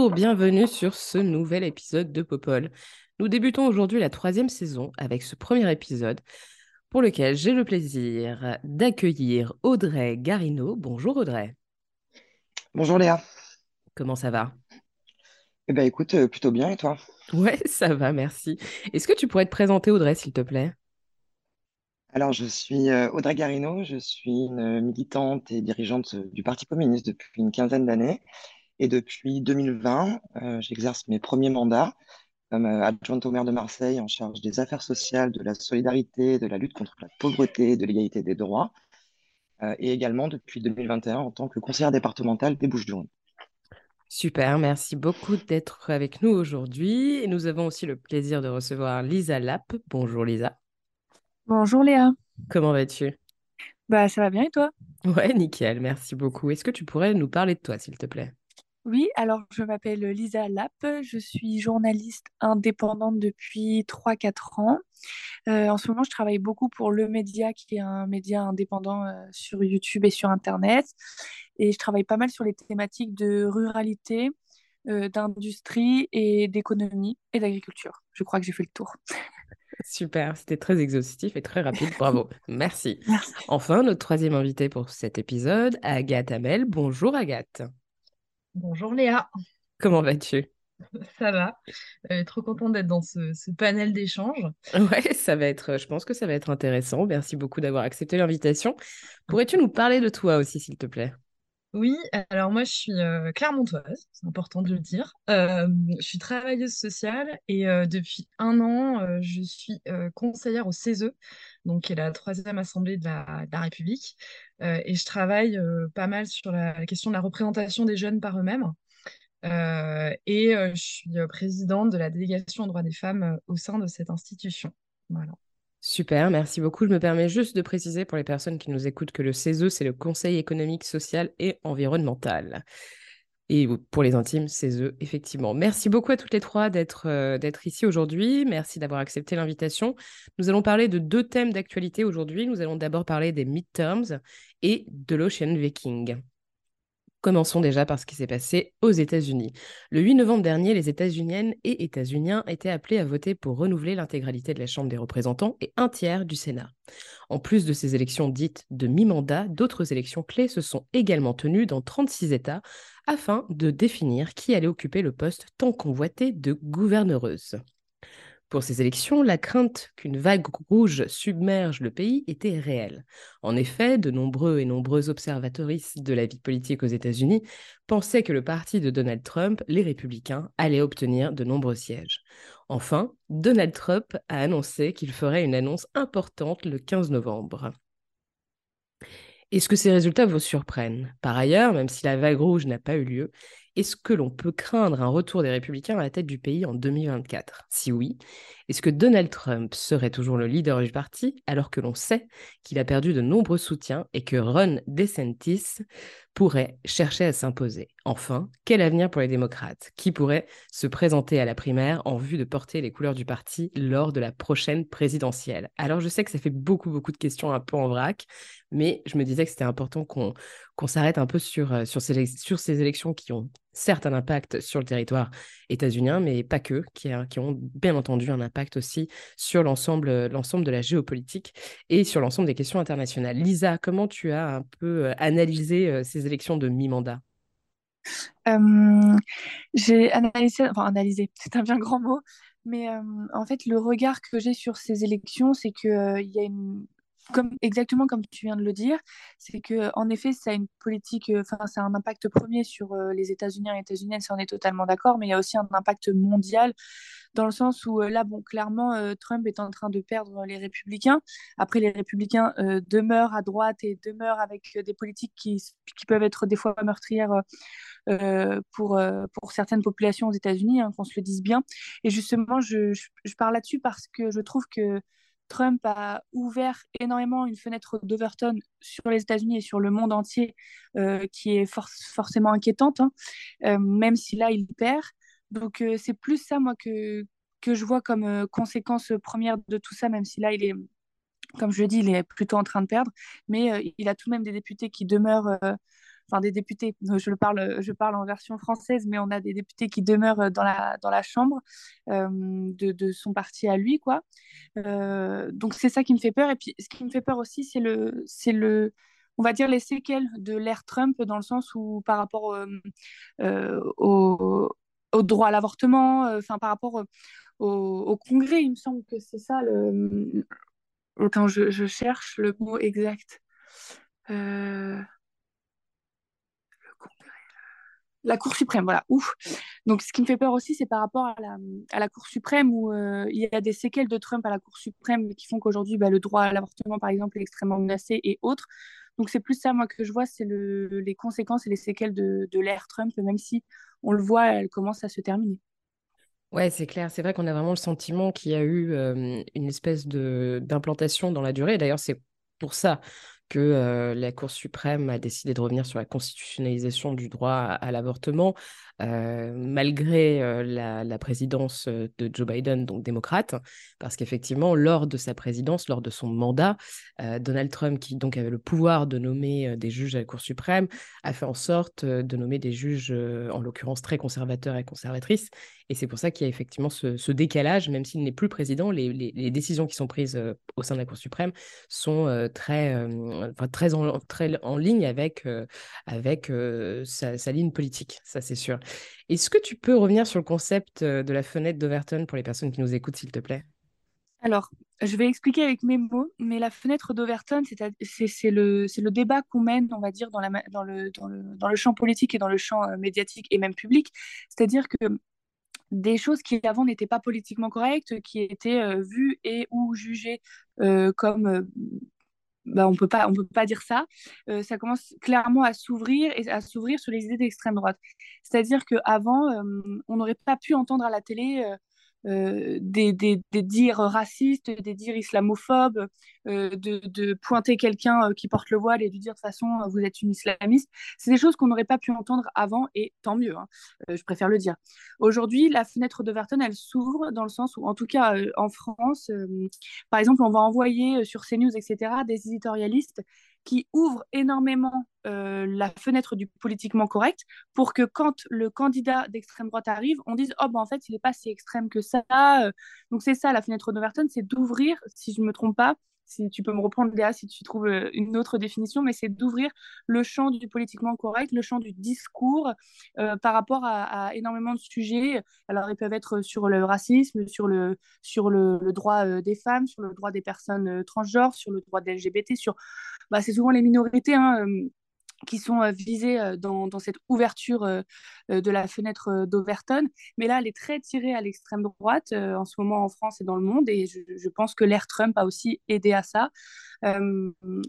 Bonjour, bienvenue sur ce nouvel épisode de Popol. Nous débutons aujourd'hui la troisième saison avec ce premier épisode pour lequel j'ai le plaisir d'accueillir Audrey Garino. Bonjour Audrey, Bonjour Léa. comment ça va? Eh ben écoute, euh, plutôt bien et toi? Ouais, ça va, merci. Est-ce que tu pourrais te présenter Audrey, s'il te plaît? Alors je suis euh, Audrey Garino, je suis une militante et dirigeante euh, du Parti communiste depuis une quinzaine d'années et depuis 2020, euh, j'exerce mes premiers mandats comme euh, adjointe au maire de Marseille en charge des affaires sociales, de la solidarité, de la lutte contre la pauvreté, de l'égalité des droits euh, et également depuis 2021 en tant que conseillère départementale des Bouches-du-Rhône. Super, merci beaucoup d'être avec nous aujourd'hui. Et nous avons aussi le plaisir de recevoir Lisa Lapp. Bonjour Lisa, Bonjour Léa. comment vas-tu? Bah ça va bien et toi? Ouais, nickel, merci beaucoup. Est-ce que tu pourrais nous parler de toi, s'il te plaît? Oui, alors je m'appelle Lisa Lapp, je suis journaliste indépendante depuis 3-4 ans. Euh, en ce moment, je travaille beaucoup pour Le Média, qui est un média indépendant euh, sur YouTube et sur Internet. Et je travaille pas mal sur les thématiques de ruralité, euh, d'industrie et d'économie et d'agriculture. Je crois que j'ai fait le tour. Super, c'était très exhaustif et très rapide, bravo, merci. Merci. Enfin, notre troisième invité pour cet épisode, Agathe Hamel. Bonjour Agathe, Bonjour Léa, comment vas-tu? ça va? Euh, trop contente d'être dans ce, ce panel d'échange. Ouais, ça va être, je pense que ça va être intéressant. Merci beaucoup d'avoir accepté l'invitation. Pourrais-tu nous parler de toi aussi, s'il te plaît? Oui, alors moi je suis euh, clermontoise, c'est important de le dire. Je suis travailleuse sociale et depuis un an, je suis conseillère au CESE, donc qui est la troisième assemblée de la, République. Et je travaille pas mal sur la, la question de la représentation des jeunes par eux-mêmes. Et je suis présidente de la délégation aux droits des femmes au sein de cette institution. Voilà. Super, merci beaucoup. Je me permets juste de préciser pour les personnes qui nous écoutent que le CESE, c'est le Conseil économique, social et environnemental. Et pour les intimes, CESE, effectivement. Merci beaucoup à toutes les trois d'être euh, d'être ici aujourd'hui. Merci d'avoir accepté l'invitation. Nous allons parler de deux thèmes d'actualité aujourd'hui. Nous allons d'abord parler des midterms et de l'Ocean Viking. Commençons déjà par ce qui s'est passé aux États-Unis. Le 8 novembre dernier, les États-Uniennes et États-Uniens étaient appelés à voter pour renouveler l'intégralité de la Chambre des représentants et un tiers du Sénat. En plus de ces élections dites de mi-mandat, d'autres élections clés se sont également tenues dans 36 États afin de définir qui allait occuper le poste tant convoité de gouverneuse. Pour ces élections, la crainte qu'une vague rouge submerge le pays était réelle. En effet, de nombreux et nombreuses observatrices de la vie politique aux États-Unis pensaient que le parti de Donald Trump, les républicains, allait obtenir de nombreux sièges. Enfin, Donald Trump a annoncé qu'il ferait une annonce importante le 15 novembre. Est-ce que ces résultats vous surprennent? Par ailleurs, même si la vague rouge n'a pas eu lieu, est-ce que l'on peut craindre un retour des républicains à la tête du pays en 2024 Si oui, est-ce que Donald Trump serait toujours le leader du parti alors que l'on sait qu'il a perdu de nombreux soutiens et que Ron DeSantis pourrait chercher à s'imposer? Enfin, quel avenir pour les démocrates? Qui pourrait se présenter à la primaire en vue de porter les couleurs du parti lors de la prochaine présidentielle? Alors je sais que ça fait beaucoup, beaucoup de questions un peu en vrac, mais je me disais que c'était important qu'on s'arrête un peu sur, euh, sur, ces, sur ces élections qui ont certes un impact sur le territoire états-unien, mais pas que, qui, ont bien entendu un impact aussi sur l'ensemble de la géopolitique et sur l'ensemble des questions internationales. Lisa, comment tu as un peu euh, analysé euh, ces élections de mi-mandat? J'ai analysé, enfin analysé, c'est un bien grand mot, mais en fait le regard que j'ai sur ces élections, c'est que euh, il y a une, exactement comme tu viens de le dire, c'est que en effet ça a une politique, euh, enfin un impact premier sur euh, les États-Unis et les États-Uniennes, ça on est totalement d'accord, mais il y a aussi un impact mondial dans le sens où là, bon, clairement, Trump est en train de perdre les républicains. Après, les républicains demeurent à droite et demeurent avec des politiques qui, peuvent être des fois meurtrières pour, pour certaines populations aux États-Unis, hein, qu'on se le dise bien. Et justement, je parle là-dessus parce que je trouve que Trump a ouvert énormément une fenêtre d'Overton sur les États-Unis et sur le monde entier euh, qui est forcément inquiétante, hein, euh, même si là, il perd. Donc, euh, c'est plus ça, moi, que, que je vois comme conséquence première de tout ça, même si là, il est, comme je le dis, il est plutôt en train de perdre. Mais il a tout de même des députés qui demeurent enfin des députés, je, le parle, je parle en version française, mais on a des députés qui demeurent dans la, dans la Chambre euh, de, de, son parti à lui. quoi. Euh, donc c'est ça qui me fait peur. Et puis ce qui me fait peur aussi, c'est le, c'est le, on va dire les séquelles de l'ère Trump dans le sens où par rapport euh, au, au, droit à l'avortement, enfin par rapport au, Congrès, il me semble que c'est ça le... Je, cherche le mot exact. Euh... la Cour suprême, voilà. Ouf. Donc, ce qui me fait peur aussi, c'est par rapport à la, Cour suprême où euh, il y a des séquelles de Trump à la Cour suprême qui font qu'aujourd'hui, bah, le droit à l'avortement, par exemple, est extrêmement menacé et autres. Donc, c'est plus ça, moi, que je vois, c'est le, les conséquences et les séquelles de, de l'ère Trump, même si on le voit, elle commence à se terminer. Ouais, c'est clair. C'est vrai qu'on a vraiment le sentiment qu'il y a eu euh, une espèce de d'implantation dans la durée. D'ailleurs, c'est pour ça que la Cour suprême a décidé de revenir sur la constitutionnalisation du droit à l'avortement, malgré euh, la, présidence de Joe Biden, donc démocrate, parce qu'effectivement, lors de sa présidence, lors de son mandat, Donald Trump, qui donc avait le pouvoir de nommer des juges à la Cour suprême, a fait en sorte de nommer des juges, en l'occurrence très conservateurs et conservatrices. Et c'est pour ça qu'il y a effectivement ce, décalage, même s'il n'est plus président, les, décisions qui sont prises au sein de la Cour suprême sont très, en, très en ligne avec, avec sa, ligne politique, ça c'est sûr. Est-ce que tu peux revenir sur le concept euh, de la fenêtre d'Overton pour les personnes qui nous écoutent, s'il te plaît? Alors, je vais expliquer avec mes mots, mais la fenêtre d'Overton, c'est le, le, débat qu'on mène, on va dire, dans, la, dans, le, dans, le, dans, le, champ politique et dans le champ euh, médiatique et même public. C'est-à-dire que des choses qui avant n'étaient pas politiquement correctes, qui étaient euh, vues et ou jugées comme bah, on peut pas on peut pas dire ça. Euh, ça commence clairement à s'ouvrir et à s'ouvrir sur les idées d'extrême droite. C'est à dire qu'avant euh, on n'aurait pas pu entendre à la télé euh, des, des, des, dires racistes, des dires islamophobes, euh, de, de, pointer quelqu'un euh, qui porte le voile et de dire de toute façon vous êtes une islamiste. C'est des choses qu'on n'aurait pas pu entendre avant et tant mieux, hein. je préfère le dire. Aujourd'hui, la fenêtre d'Overton, elle s'ouvre dans le sens où, en tout cas en France, par exemple, on va envoyer sur CNews, etc., des éditorialistes qui ouvre énormément euh, la fenêtre du politiquement correct pour que quand le candidat d'extrême droite arrive, on dise oh ben en fait il n'est pas si extrême que ça. Donc c'est ça la fenêtre d'Overton, c'est d'ouvrir, si je me trompe pas, si tu peux me reprendre Léa si tu trouves euh, une autre définition, mais c'est d'ouvrir le champ du politiquement correct, le champ du discours euh, par rapport à, énormément de sujets. Alors ils peuvent être sur le racisme, sur le, droit des femmes, sur le droit des personnes transgenres, sur le droit des LGBT, sur bah, c'est souvent les minorités hein, qui sont visées dans, cette ouverture de la fenêtre d'Overton. Mais là, elle est très tirée à l'extrême droite en ce moment en France et dans le monde. Et je, je pense que l'ère Trump a aussi aidé à ça.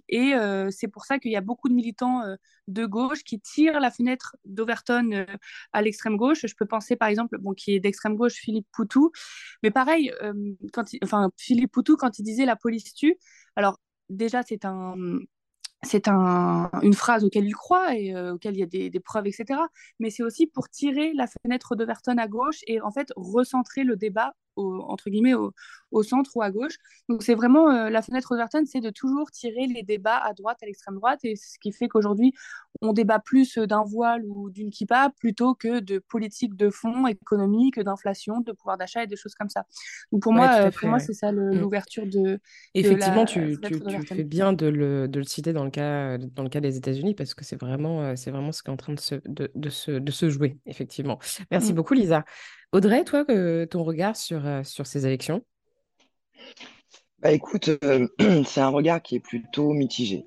et c'est pour ça qu'il y a beaucoup de militants de gauche qui tirent la fenêtre d'Overton à l'extrême gauche. Je peux penser par exemple, bon, qui est d'extrême gauche, Philippe Poutou. Mais pareil, quand enfin, Philippe Poutou, quand il disait la police tue, alors déjà, c'est un, c'est un, une phrase auquel il croit et euh, auquel il y a des, des preuves, etc. Mais c'est aussi pour tirer la fenêtre d'Overton à gauche et en fait recentrer le débat entre guillemets au, au, centre ou à gauche. Donc c'est vraiment euh, la fenêtre d'Overton, c'est de toujours tirer les débats à droite, à l'extrême droite, et ce qui fait qu'aujourd'hui on débat plus d'un voile ou d'une kippa plutôt que de politique de fond économique, d'inflation, de pouvoir d'achat et des choses comme ça. Donc pour moi, euh, pour moi c'est ça mm. l'ouverture de. Effectivement, tu, tu, tu, fais bien de le, de le, citer dans le cas dans le cas des États-Unis parce que c'est vraiment euh, c'est vraiment ce qui est en train de se, de, de se, de se jouer effectivement. Merci mm. beaucoup Lisa. Audrey, toi, ton regard sur, euh, sur ces élections? Bah, Écoute, euh, c'est un regard qui est plutôt mitigé.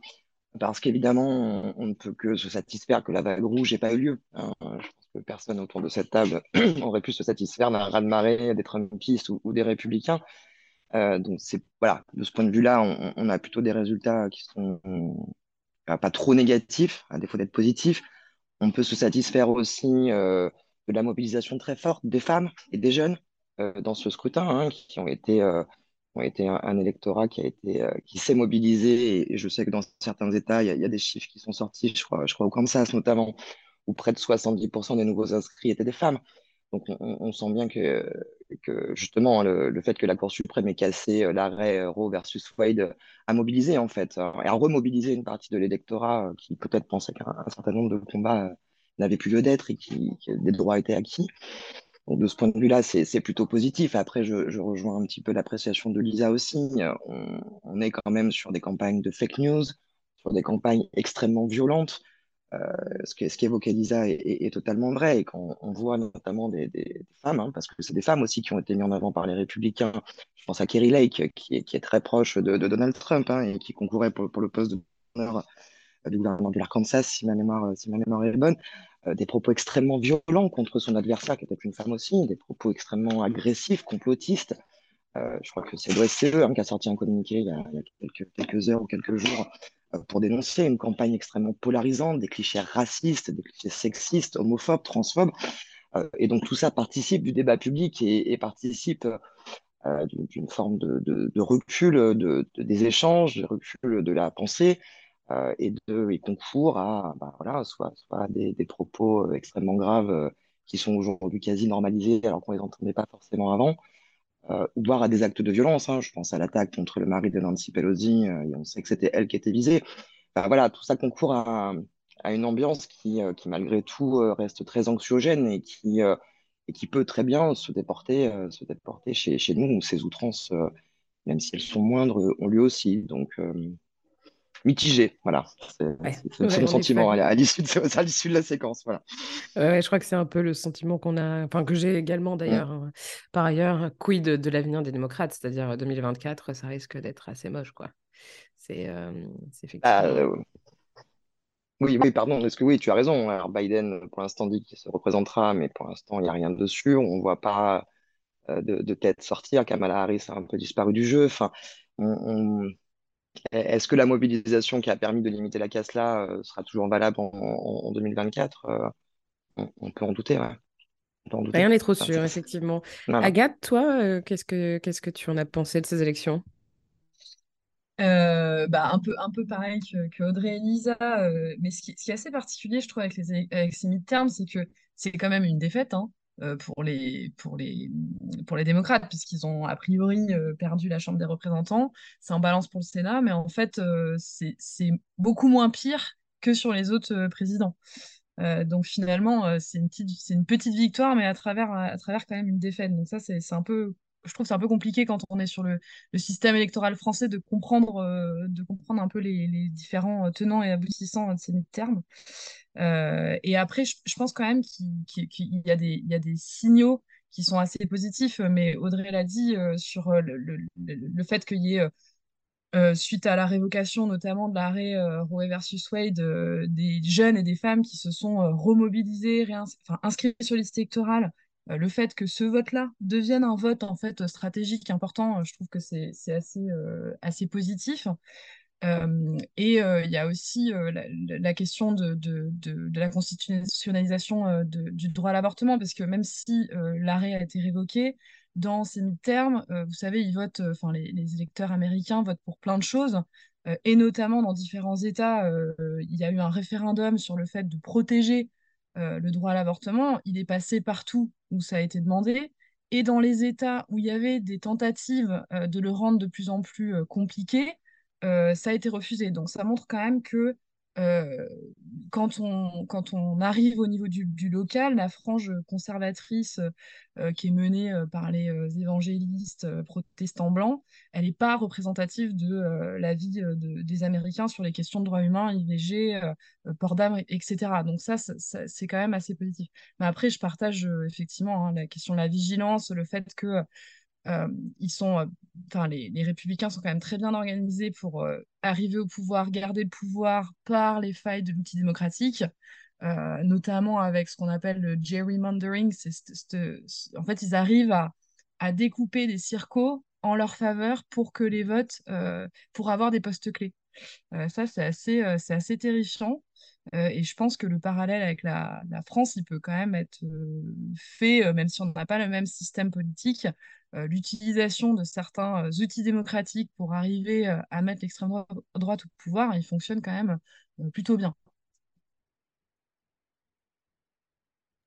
parce qu'évidemment, on, ne peut que se satisfaire que la vague rouge n'ait pas eu lieu. Hein. Je pense que personne autour de cette table aurait pu se satisfaire d'un raz-de-marée des Trumpistes ou, des républicains. Euh, donc, voilà, de ce point de vue-là, on, a plutôt des résultats qui sont pas trop négatifs, à défaut d'être positifs. On peut se satisfaire aussi de la mobilisation très forte des femmes et des jeunes euh, dans ce scrutin, hein, qui ont été ont été un, électorat qui a euh, qui s'est mobilisé. Et, je sais que dans certains États il y, a, des chiffres qui sont sortis je crois je crois au Kansas notamment où près de 70% des nouveaux inscrits étaient des femmes. Donc on, sent bien que, justement le, fait que la Cour suprême ait cassé euh, l'arrêt Roe versus Wade a mobilisé en fait hein, et a remobilisé une partie de l'électorat euh, qui peut-être pensait qu'un certain nombre de combats n'avaient plus lieu d'être et qui, des droits étaient acquis donc, de ce point de vue-là, c'est plutôt positif. Après, je, rejoins un petit peu l'appréciation de Lisa aussi. On, on, est quand même sur des campagnes de fake news, sur des campagnes extrêmement violentes. Euh, ce qu'évoquait qu Lisa est, totalement vrai. Et quand on voit notamment des, femmes, hein, parce que c'est des femmes aussi qui ont été mises en avant par les républicains. Je pense à Kerry Lake, qui est, très proche de, Donald Trump hein, et qui concourait pour, pour le poste de du gouvernement de l'Arkansas, si ma mémoire, si ma mémoire est bonne. Euh, des propos extrêmement violents contre son adversaire, qui était une femme aussi, des propos extrêmement agressifs, complotistes. Euh, je crois que c'est l'OSCE hein, qui a sorti un communiqué il y a, quelques, heures ou quelques jours euh, pour dénoncer une campagne extrêmement polarisante, des clichés racistes, des clichés sexistes, homophobes, transphobes. et donc tout ça participe du débat public et, participe d'une forme de, de, de recul de, des échanges, de recul de la pensée, euh, et de et concourt à bah, voilà, soit, soit des, des propos euh, extrêmement graves euh, qui sont aujourd'hui quasi normalisés alors qu'on les entendait pas forcément avant, ou voire à des actes de violence. Hein. Je pense à l'attaque contre le mari de Nancy Pelosi, et on sait que c'était elle qui était visée. Enfin, voilà, tout ça concourt à, à une ambiance qui, qui, malgré tout, reste très anxiogène et qui, et qui peut très bien se déporter, se déporter chez, chez nous, où ces outrances, même si elles sont moindres, ont lieu aussi. Donc, mitigé. Voilà, c'est le sentiment à l'issue de, la séquence. Voilà. Ouais, je crois que c'est un peu le sentiment qu'on a, enfin que j'ai également d'ailleurs. Mm. Hein. Par ailleurs, quid de, l'avenir des démocrates, c'est-à-dire 2024, ça risque d'être assez moche, quoi. C'est euh, effectivement. Ah, euh, oui, oui, pardon. Est-ce que oui, tu as raison. Alors Biden, pour l'instant, dit qu'il se représentera, mais pour l'instant, il n'y a rien dessus. On ne voit pas euh, de, tête sortir. Kamala Harris a un peu disparu du jeu. Enfin, on est-ce que la mobilisation qui a permis de limiter la casse là euh, sera toujours valable en, 2024 euh, on, peut en douter, Rien n'est trop sûr, effectivement. Agathe, toi, euh, qu'est-ce que qu'est-ce que tu en as pensé de ces élections? Bah, un peu un peu pareil que, Audrey et Lisa, mais ce qui, est assez particulier, je trouve, avec les avec ces midterms, c'est que c'est quand même une défaite. Hein. Euh, pour, les, pour, les, pour les démocrates, puisqu'ils ont a priori euh, perdu la Chambre des représentants. C'est en balance pour le Sénat, mais en fait, euh, c'est beaucoup moins pire que sur les autres présidents. donc finalement, c'est une, petite, une petite victoire, mais à travers, à travers quand même une défaite. Donc ça, c'est un peu je trouve c'est un peu compliqué quand on est sur le, le système électoral français de comprendre, de comprendre un peu les, les, différents tenants et aboutissants de ces termes. Euh, et après, je, pense quand même qu'il y, a des, signaux qui sont assez positifs, mais Audrey l'a dit euh, sur euh, le, fait qu'il y ait, suite à la révocation notamment de l'arrêt Roe versus Wade, des jeunes et des femmes qui se sont remobilisés, enfin, inscrits sur liste électorale, le fait que ce vote-là devienne un vote en fait stratégique important, je trouve que c'est assez positif. Et il y a aussi la, question de, la constitutionnalisation du droit à l'avortement, parce que même si l'arrêt a été révoqué, dans ces mi-termes, vous savez, les, électeurs américains votent pour plein de choses, et notamment dans différents États, il y a eu un référendum sur le fait de protéger le droit à l'avortement. Il est passé partout où ça a été demandé. Et dans les États où il y avait des tentatives de le rendre de plus en plus compliqué, ça a été refusé. Donc ça montre quand même que euh, quand, on, quand on arrive au niveau du, local, la frange conservatrice euh, qui est menée par les évangélistes protestants blancs, elle n'est pas représentative de la vie des Américains sur les questions de droits humains, IVG, port d'âme, etc. Donc ça, c'est quand même assez positif. Mais après, je partage effectivement hein, la question de la vigilance, le fait que ils sont, enfin, les, républicains sont quand même très bien organisés pour arriver au pouvoir, garder le pouvoir par les failles de l'outil démocratique. notamment avec ce qu'on appelle le gerrymandering. en fait, ils arrivent à, découper des circos en leur faveur pour que les votes, euh, pour avoir des postes clés. Euh, ça, c'est assez, euh, terrifiant. et je pense que le parallèle avec la France, il peut quand même être fait, même si on n'a pas le même système politique. L'utilisation de certains outils démocratiques pour arriver à mettre l'extrême droite au pouvoir, il fonctionne quand même plutôt bien.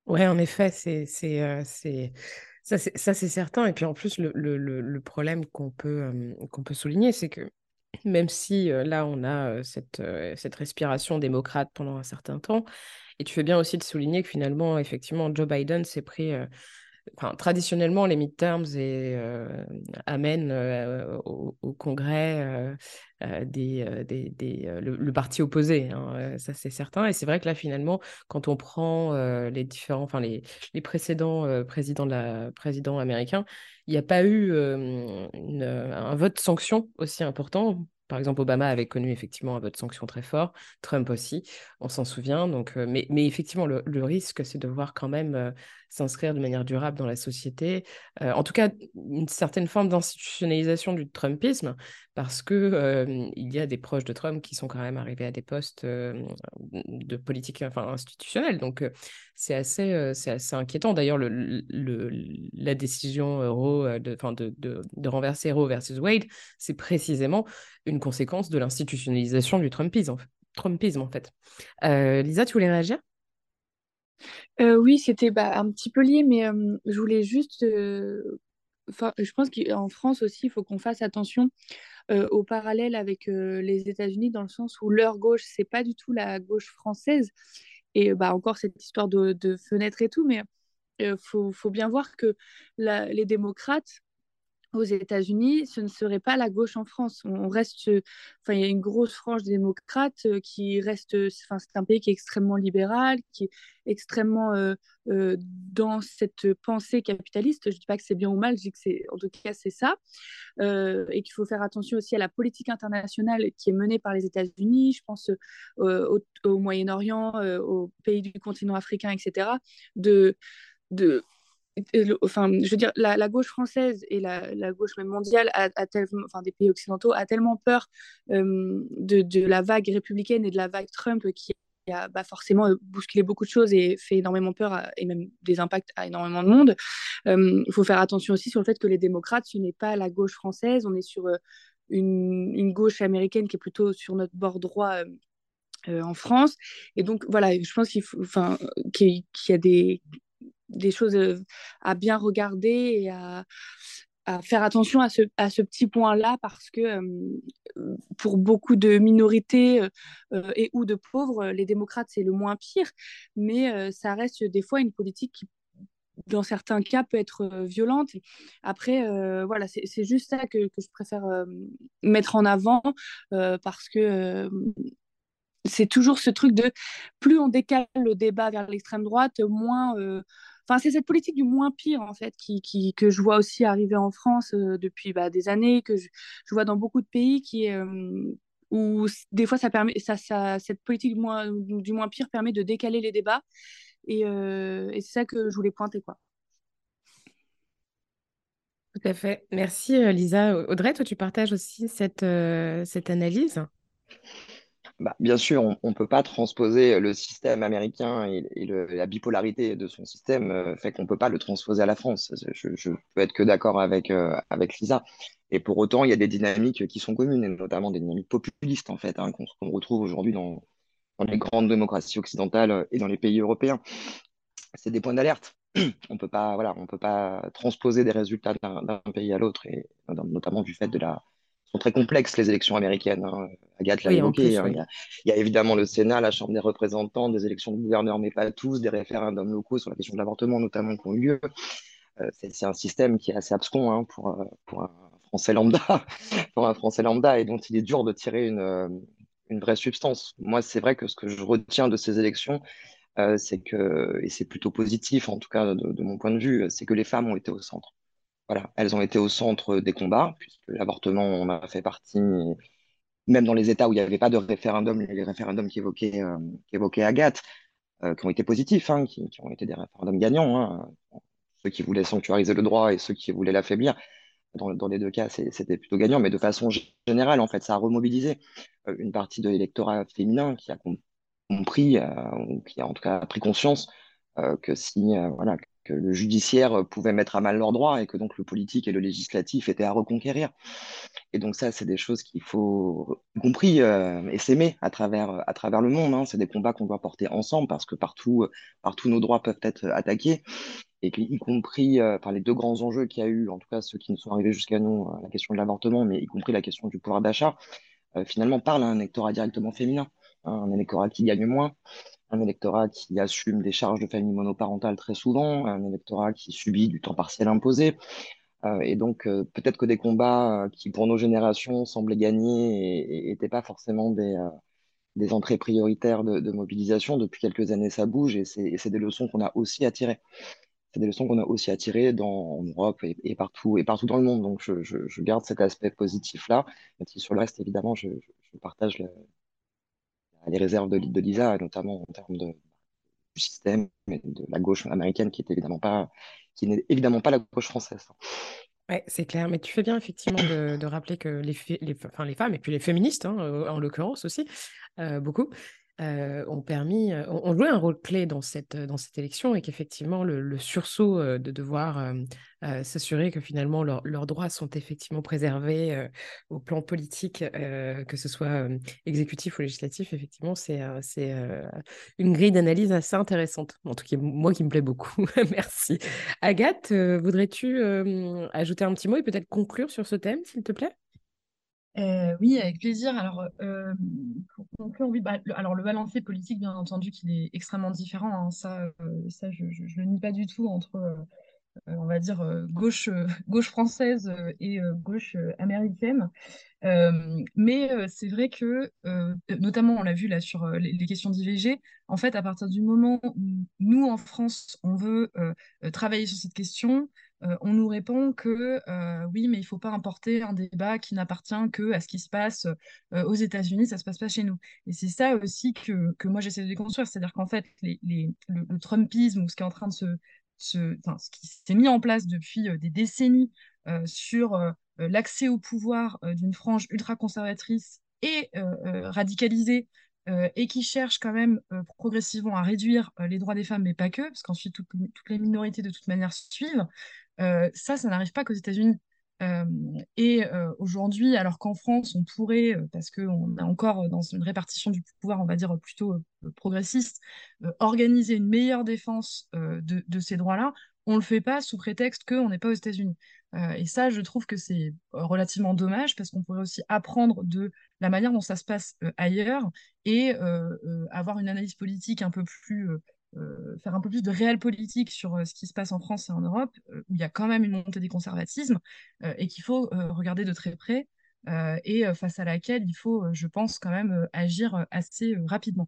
Ouais, en effet, c'est, c'est, c'est, ça, c'est certain. Et puis en plus, le, problème qu'on peut, qu'on peut souligner, c'est que même si là, on a cette, cette respiration démocrate pendant un certain temps, et tu fais bien aussi de souligner que finalement, effectivement, Joe Biden s'est pris traditionnellement, les midterms et, euh, amènent euh, au, Congrès euh, le, parti opposé, hein, ça c'est certain. Et c'est vrai que là, finalement, quand on prend les différents, enfin les, précédents présidents, américains, il n'y a pas eu un vote sanction aussi important par exemple, Obama avait connu effectivement un vote sanction très fort, Trump aussi, on s'en souvient. Donc, mais, effectivement, le, risque, c'est de voir quand même s'inscrire de manière durable dans la société. Euh, en tout cas, une certaine forme d'institutionnalisation du Trumpisme, parce que il y a des proches de Trump qui sont quand même arrivés à des postes de politique enfin, institutionnelle. Donc, c'est assez, c'est assez inquiétant. D'ailleurs, le, le, la décision Roe de, de, de, de renverser Roe versus Wade, c'est précisément une conséquence de l'institutionnalisation du Trumpisme, Trumpisme en fait. Euh, Lisa, tu voulais réagir? Euh, Oui, c'était bah, un petit peu lié, mais je voulais juste... je pense qu'en France aussi, il faut qu'on fasse attention au parallèle avec les États-Unis, dans le sens où leur gauche, c'est pas du tout la gauche française. Et bah, encore cette histoire de, de fenêtre et tout, mais il faut, faut, bien voir que les démocrates, aux États-Unis, ce ne serait pas la gauche en France. On reste, enfin, il y a une grosse frange démocrate euh, qui reste, enfin, c'est un pays qui est extrêmement libéral, qui est extrêmement euh, euh, dans cette pensée capitaliste. Je ne dis pas que c'est bien ou mal, je dis que c'est, en tout cas, c'est ça, et qu'il faut faire attention aussi à la politique internationale qui est menée par les États-Unis. Je pense au, au Moyen-Orient, aux pays du continent africain, etc. De de enfin, je veux dire, la, gauche française et la, gauche même mondiale, a, enfin, des pays occidentaux, a tellement peur euh, de, la vague républicaine et de la vague Trump qui a bah, forcément euh, bousculé beaucoup de choses et fait énormément peur et même des impacts à énormément de monde. Euh, il faut faire attention aussi sur le fait que les démocrates, ce n'est pas la gauche française, on est sur une, gauche américaine qui est plutôt sur notre bord droit. en France. Et donc, voilà, je pense qu'il enfin, qu'il y a des, des choses euh, à bien regarder et à, faire attention à ce, petit point-là parce que euh, pour beaucoup de minorités euh, et ou de pauvres, les démocrates, c'est le moins pire, mais ça reste des fois une politique qui, dans certains cas, peut être violente. Après, voilà, c'est juste ça que je préfère mettre en avant parce que c'est toujours ce truc de plus on décale le débat vers l'extrême droite, moins Enfin, c'est cette politique du moins pire, en fait, qui, que je vois aussi arriver en France euh, depuis bah, des années, que je, vois dans beaucoup de pays qui, euh, où des fois, ça permet, ça, cette politique du moins, pire permet de décaler les débats. Et, euh, et c'est ça que je voulais pointer, quoi. Tout à fait. Merci, Lisa. Audrey, toi, tu partages aussi cette, cette analyse? Bah, bien sûr, on ne peut pas transposer le système américain et, la bipolarité de son système euh, fait qu'on ne peut pas le transposer à la France. Je, je peux être que d'accord avec, euh, avec Lisa. Et pour autant, il y a des dynamiques qui sont communes, et notamment des dynamiques populistes, en fait, hein, qu'on retrouve aujourd'hui dans, dans, les grandes démocraties occidentales et dans les pays européens. C'est des points d'alerte. On on peut pas transposer des résultats d'un pays à l'autre, et notamment du fait de la sont très complexes, les élections américaines. Hein. Agathe l'a évoqué. Hein. il, y a, évidemment le Sénat, la Chambre des représentants, des élections de gouverneurs, mais pas tous, des référendums locaux sur la question de l'avortement, notamment, qui ont eu lieu. Euh, c'est un système qui est assez abscon hein, pour, euh, pour, un Français lambda, pour un Français lambda, et dont il est dur de tirer une, euh, une vraie substance. Moi, c'est vrai que ce que je retiens de ces élections, c'est que, et c'est plutôt positif, en tout cas de, de mon point de vue, c'est que les femmes ont été au centre voilà, elles ont été au centre des combats, puisque l'avortement on a fait partie, même dans les États où il n'y avait pas de référendum, les référendums qui évoquaient, euh, évoquaient Agathe, euh, qui ont été positifs, hein, qui, ont été des référendums gagnants, hein, ceux qui voulaient sanctuariser le droit et ceux qui voulaient l'affaiblir. Dans, dans, les deux cas, c'était plutôt gagnant, mais de façon générale, en fait, ça a remobilisé euh, une partie de l'électorat féminin qui a compris, ou qui a en tout cas pris conscience que si voilà, que le judiciaire pouvait mettre à mal leurs droits et que donc le politique et le législatif étaient à reconquérir. Et donc ça, c'est des choses qu'il faut, y compris, euh, et s'aimer à travers, à travers le monde. Hein. C'est des combats qu'on doit porter ensemble parce que partout, partout nos droits peuvent être attaqués. Et y compris euh, par les deux grands enjeux qu'il y a eu, en tout cas ceux qui ne sont arrivés jusqu'à nous, euh, la question de l'avortement, mais y compris la question du pouvoir d'achat, finalement parle à un électorat directement féminin, hein, un électorat qui gagne moins, un électorat qui assume des charges de famille monoparentale très souvent, un électorat qui subit du temps partiel imposé. Euh, et donc, euh, peut-être que des combats euh, qui, pour nos générations, semblaient gagnés n'étaient pas forcément des, entrées prioritaires de, mobilisation. Depuis quelques années, ça bouge et c'est des leçons qu'on a aussi à tirer. C'est des leçons qu'on a aussi à tirer dans, en Europe et, et, partout, et partout dans le monde. Donc, je, garde cet aspect positif-là. Sur le reste, évidemment, je, je partage le, les réserves de, de Lisa, notamment en termes de, du système de la gauche américaine, qui est évidemment pas, qui n'est évidemment pas la gauche française. Ouais, c'est clair, mais tu fais bien effectivement de, rappeler que les femmes et puis les féministes, hein, en l'occurrence aussi, euh, beaucoup, euh, ont permis, euh, ont, joué un rôle clé dans cette, euh, dans cette élection et qu'effectivement le, sursaut de devoir s'assurer que finalement leur, leurs droits sont effectivement préservés au plan politique, que ce soit exécutif ou législatif, effectivement, c'est c'est une grille d'analyse assez intéressante, en tout cas moi qui me plaît beaucoup. Merci. Agathe, voudrais-tu ajouter un petit mot et peut-être conclure sur ce thème, s'il te plaît? Euh, oui, avec plaisir. Alors, euh, pour conclure, oui, bah, le, alors le balancier politique, bien entendu, qu'il est extrêmement différent. Hein, ça, euh, ça je, je, je, le nie pas du tout entre, euh, on va dire, gauche, française et gauche américaine. mais c'est vrai que, notamment, on l'a vu là sur les, les questions d'IVG, en fait, à partir du moment où nous, en France, on veut travailler sur cette question, on nous répond que euh, oui, mais il ne faut pas importer un débat qui n'appartient que à ce qui se passe euh, aux États-Unis, ça ne se passe pas chez nous. Et c'est ça aussi que, que moi j'essaie de déconstruire, c'est-à-dire qu'en fait, les, les, le, Trumpisme ou ce qui est en train de se, se enfin, ce qui s'est mis en place depuis des décennies sur l'accès au pouvoir d'une frange ultra-conservatrice et radicalisée euh, et qui cherche quand même euh, progressivement à réduire euh, les droits des femmes, mais pas que, parce qu'ensuite toutes, toutes les minorités de toute manière suivent, ça, ça n'arrive pas qu'aux États-Unis. et aujourd'hui, alors qu'en France, on pourrait, parce qu'on est encore dans une répartition du pouvoir, on va dire plutôt progressiste, organiser une meilleure défense de, de, ces droits-là, on ne le fait pas sous prétexte qu'on n'est pas aux États-Unis. Euh, et ça, je trouve que c'est relativement dommage parce qu'on pourrait aussi apprendre de la manière dont ça se passe euh, ailleurs et euh, avoir une analyse politique un peu plus, faire un peu plus de réel politique sur ce qui se passe en France et en Europe, où il y a quand même une montée des conservatismes et qu'il faut regarder de très près et face à laquelle il faut, je pense, quand même agir assez rapidement.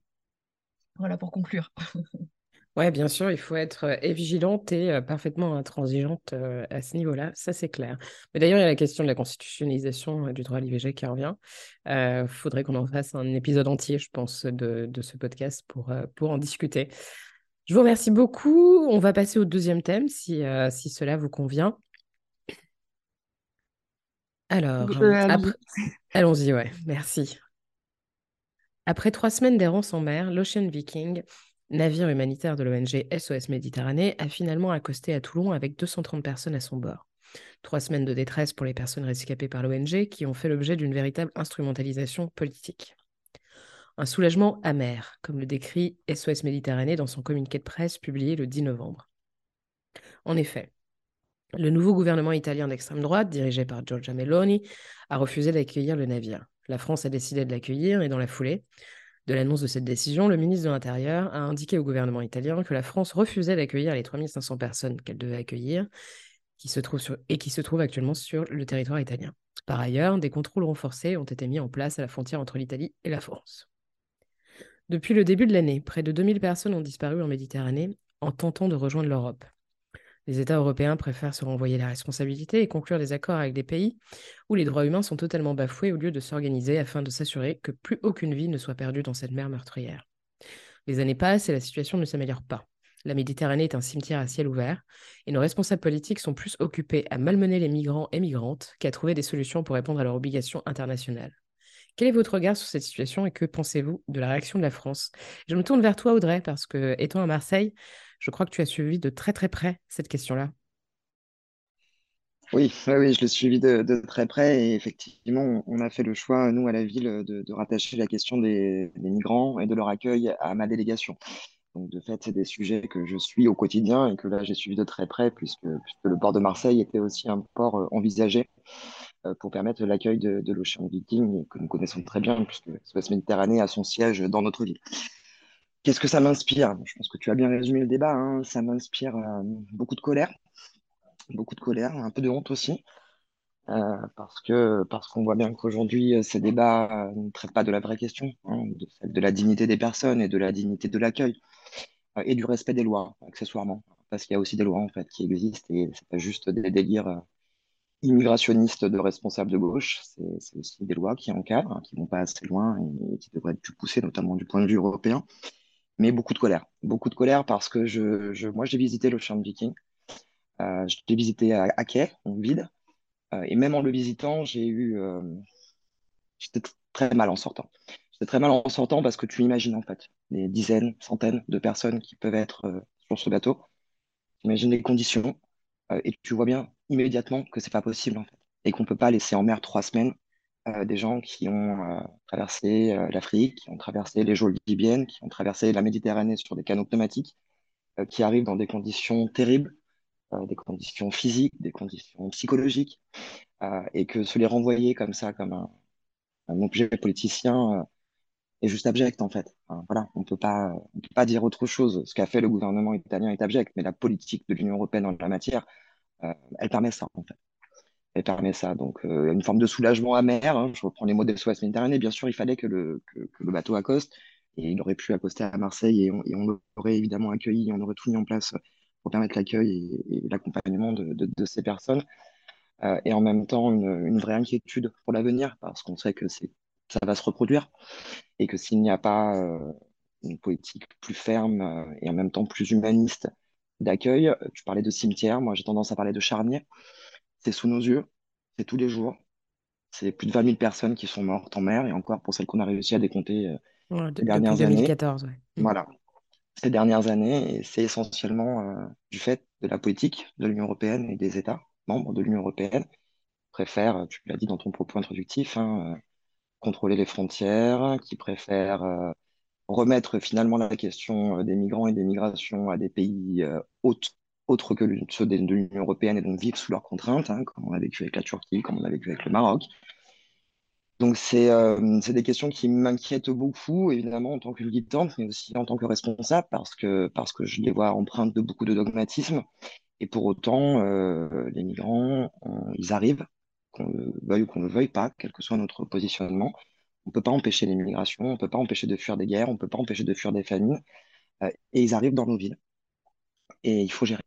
Voilà pour conclure. Oui, bien sûr, il faut être vigilante et parfaitement intransigeante à ce niveau-là, ça c'est clair. Mais d'ailleurs, il y a la question de la constitutionnalisation du droit à l'IVG qui revient. Il faudrait qu'on en fasse un épisode entier, je pense, de, de ce podcast pour, pour en discuter. Je vous remercie beaucoup. On va passer au deuxième thème, si, si cela vous convient. Alors, après... allons-y, ouais, merci. Après trois semaines d'errance en mer, l'Ocean Viking navire humanitaire de l'ONG SOS Méditerranée, a finalement accosté à Toulon avec 230 personnes à son bord. Trois semaines de détresse pour les personnes rescapées par l'ONG qui ont fait l'objet d'une véritable instrumentalisation politique. Un soulagement amer, comme le décrit SOS Méditerranée dans son communiqué de presse publié le 10 novembre. En effet, le nouveau gouvernement italien d'extrême droite, dirigé par Giorgia Meloni, a refusé d'accueillir le navire. La France a décidé de l'accueillir et dans la foulée, de l'annonce de cette décision, le ministre de l'Intérieur a indiqué au gouvernement italien que la France refusait d'accueillir les 3500 personnes qu'elle devait accueillir qui se et qui se trouvent actuellement sur le territoire italien. Par ailleurs, des contrôles renforcés ont été mis en place à la frontière entre l'Italie et la France. Depuis le début de l'année, près de 2000 personnes ont disparu en Méditerranée en tentant de rejoindre l'Europe. Les États européens préfèrent se renvoyer la responsabilité et conclure des accords avec des pays où les droits humains sont totalement bafoués au lieu de s'organiser afin de s'assurer que plus aucune vie ne soit perdue dans cette mer meurtrière. Les années passent et la situation ne s'améliore pas. La Méditerranée est un cimetière à ciel ouvert et nos responsables politiques sont plus occupés à malmener les migrants et migrantes qu'à trouver des solutions pour répondre à leurs obligations internationales. Quel est votre regard sur cette situation et que pensez-vous de la réaction de la France? Je me tourne vers toi, Audrey, parce que, étant à Marseille, je crois que tu as suivi de très très près cette question-là. Oui, oui, je l'ai suivi de, très près et effectivement, on a fait le choix, nous, à la ville, de, rattacher la question des, migrants et de leur accueil à ma délégation. Donc, de fait, c'est des sujets que je suis au quotidien et que là, j'ai suivi de très près puisque, le port de Marseille était aussi un port euh, envisagé pour permettre l'accueil de, de l'Ocean Viking, que nous connaissons très bien, puisque SOS Méditerranée a son siège dans notre ville. Qu'est-ce que ça m'inspire? Je pense que tu as bien résumé le débat. Hein. Ça m'inspire euh, beaucoup de colère, beaucoup de colère, un peu de honte aussi, euh, parce que parce qu'on voit bien qu'aujourd'hui ces débats ne traitent pas de la vraie question, hein, de, de, la dignité des personnes et de la dignité de l'accueil et du respect des lois, accessoirement, parce qu'il y a aussi des lois en fait qui existent et c'est pas juste des délires immigrationniste de responsables de gauche. C'est aussi des lois qui encadrent, hein, qui vont pas assez loin et, qui devraient être plus poussées, notamment du point de vue européen. Mais beaucoup de colère. Beaucoup de colère parce que je, moi, j'ai visité l'Ocean Viking. Euh, je l'ai visité à, à donc vide. Euh, et même en le visitant, j'ai eu. Euh, j'étais très mal en sortant. J'étais très mal en sortant parce que tu imagines en fait des dizaines, centaines de personnes qui peuvent être euh, sur ce bateau. Tu imagines les conditions euh, et tu vois bien immédiatement que c'est pas possible en fait, et qu'on peut pas laisser en mer trois semaines euh, des gens qui ont euh, traversé l'Afrique, qui ont traversé les geôles libyennes, qui ont traversé la Méditerranée sur des canaux pneumatiques, qui arrivent dans des conditions terribles, des conditions physiques, des conditions psychologiques, et que se les renvoyer comme ça, comme un, un objet politicien est juste abject en fait. voilà, on peut pas, on peut pas dire autre chose. Ce qu'a fait le gouvernement italien est abject, mais la politique de l'Union européenne en la matière euh, elle permet ça, en fait. Elle permet ça. Donc, euh, une forme de soulagement amer. Hein. Je reprends les mots de SOS Méditerranée. Bien sûr, il fallait que le, bateau accoste. Et il aurait pu accoster à Marseille et on, on l'aurait évidemment accueilli. On aurait tout mis en place pour permettre l'accueil et, l'accompagnement de, ces personnes. Euh, et en même temps, une vraie inquiétude pour l'avenir parce qu'on sait que c'est ça va se reproduire et que s'il n'y a pas une politique plus ferme et en même temps plus humaniste d'accueil. Tu parlais de cimetière, moi j'ai tendance à parler de charnier. C'est sous nos yeux, c'est tous les jours. C'est plus de 20 000 personnes qui sont mortes en mer, et encore pour celles qu'on a réussi à décompter euh, ces dernières 2014, années. Mm. Voilà, ces dernières années, et c'est essentiellement euh, du fait de la politique de l'Union européenne et des États membres de l'Union européenne préfèrent, tu l'as dit dans ton propos introductif, hein, euh, contrôler les frontières, qui préfèrent remettre finalement la question euh, des migrants et des migrations à des pays euh, autres, que ceux de l'Union européenne et donc vivre sous leurs contraintes, hein, comme on a vécu avec la Turquie, comme on a vécu avec le Maroc. Donc c'est euh, des questions qui m'inquiètent beaucoup, évidemment, en tant que militante, mais aussi en tant que responsable, parce que, parce que je les vois empreintes de beaucoup de dogmatisme. Et pour autant, euh, les migrants, ils arrivent, qu'on le veuille ou qu'on ne le veuille pas, quel que soit notre positionnement. On ne peut pas empêcher l'immigration, on ne peut pas empêcher de fuir des guerres, on ne peut pas empêcher de fuir des famines. Euh, et ils arrivent dans nos villes. Et il faut gérer.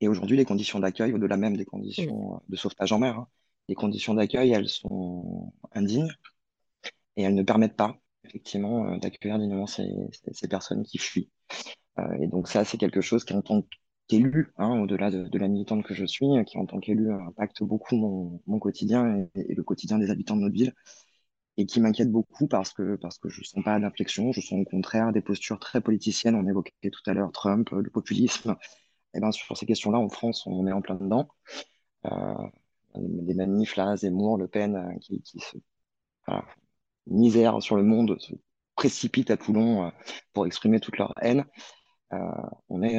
Et aujourd'hui, les conditions d'accueil, au-delà même des conditions de sauvetage en mer, hein, les conditions d'accueil, elles sont indignes et elles ne permettent pas, effectivement, euh, d'accueillir dignement ces, personnes qui fuient. Euh, et donc ça, c'est quelque chose qui, en tant qu'élu, hein, au-delà de, la militante que je suis, qui en tant qu'élu impacte beaucoup mon, quotidien et, le quotidien des habitants de notre ville et qui m'inquiète beaucoup parce que parce que je sens pas d'inflexion, je sens au contraire des postures très politiciennes. On évoquait tout à l'heure Trump, le populisme. Et eh ben sur ces questions-là, en France, on est en plein dedans. Euh, des manifs là, Zemmour, Le Pen, euh, qui, qui se voilà, misère sur le monde, se précipitent à Toulon euh, pour exprimer toute leur haine. Euh, on est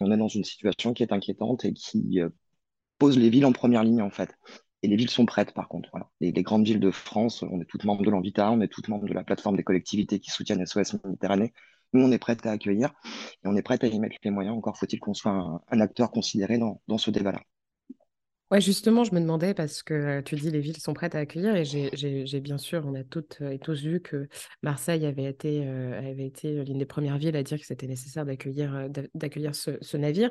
On est dans une situation qui est inquiétante et qui euh, pose les villes en première ligne, en fait. Et les villes sont prêtes, par contre. Les, grandes villes de France, on est toutes membres de l'Envita, on est toutes membres de la plateforme des collectivités qui soutiennent SOS Méditerranée. Nous, on est prêts à accueillir et on est prêts à y mettre les moyens. Encore faut-il qu'on soit un, acteur considéré dans, dans ce débat-là. Ouais, justement, je me demandais parce que tu dis les villes sont prêtes à accueillir et j'ai- bien sûr, on a toutes et tous vu que Marseille avait été, été l'une des premières villes à dire que c'était nécessaire d'accueillir d'a- d'accueillir ce, navire.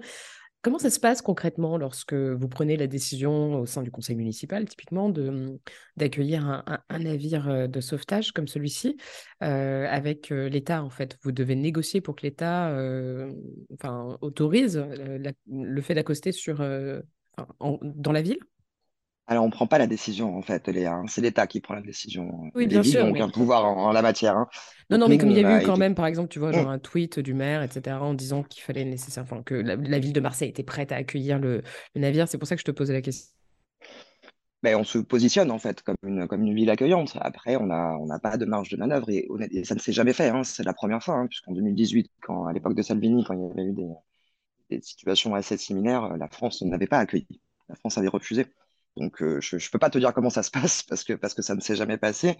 Comment ça se passe concrètement lorsque vous prenez la décision au sein du conseil municipal, typiquement, hum, d'accueillir un, un- navire de sauvetage comme celui-ci avec l'État, en fait? Vous devez négocier pour que l'État enfin, autorise le fait d'accoster sur, en- dans la ville? Alors, on ne prend pas la décision, en fait, Léa, hein. C'est l'État qui prend la décision. Oui, Les bien villes sûr, n'ont mais... pouvoir en, en la matière. hein. Non, non, mais comme il y a eu quand été... même, par exemple, tu vois, genre un tweet du maire, etc., en disant qu'il fallait nécessaire, enfin, que la, la ville de Marseille était prête à accueillir le, le navire. C'est pour ça que je te posais la question. Ben, on se positionne en fait comme une, comme une ville accueillante. Après, on n'a on pas de marge de manœuvre et, ça ne s'est jamais fait. hein. C'est la première fois, hein, puisqu'en 2018, quand, à l'époque de Salvini, quand il y avait eu des, des situations assez similaires, la France n'avait pas accueilli. La France avait refusé. Donc, euh, je ne peux pas te dire comment ça se passe parce que, parce que ça ne s'est jamais passé.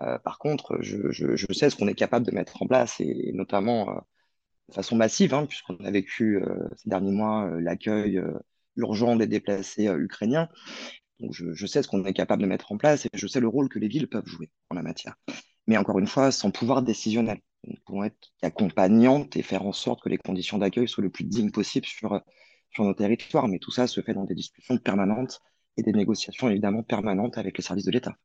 Euh, par contre, je, je, sais ce qu'on est capable de mettre en place et, notamment euh, de façon massive, hein, puisqu'on a vécu euh, ces derniers mois euh, l'accueil euh, urgent des déplacés euh, ukrainiens. Je sais ce qu'on est capable de mettre en place et je sais le rôle que les villes peuvent jouer en la matière. Mais encore une fois, sans pouvoir décisionnel. Nous pouvons être accompagnantes et faire en sorte que les conditions d'accueil soient le plus dignes possible sur, sur nos territoires. Mais tout ça se fait dans des discussions permanentes et des négociations évidemment permanentes avec les services de l'État.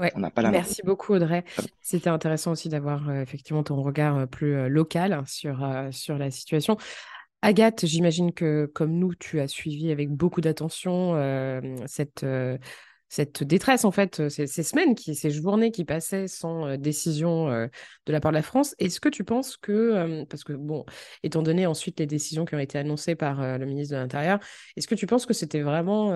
Ouais, On pas la main. merci beaucoup Audrey. C'était intéressant aussi d'avoir euh, effectivement ton regard euh, plus euh, local sur, euh, sur la situation. Agathe, j'imagine que comme nous, tu as suivi avec beaucoup d'attention euh, cette, euh, cette détresse, en fait, ces, semaines, ces journées qui passaient sans décision de la part de la France. Est-ce que tu penses que, parce que, bon, étant donné ensuite les décisions qui ont été annoncées par le ministre de l'Intérieur, est-ce que tu penses que c'était vraiment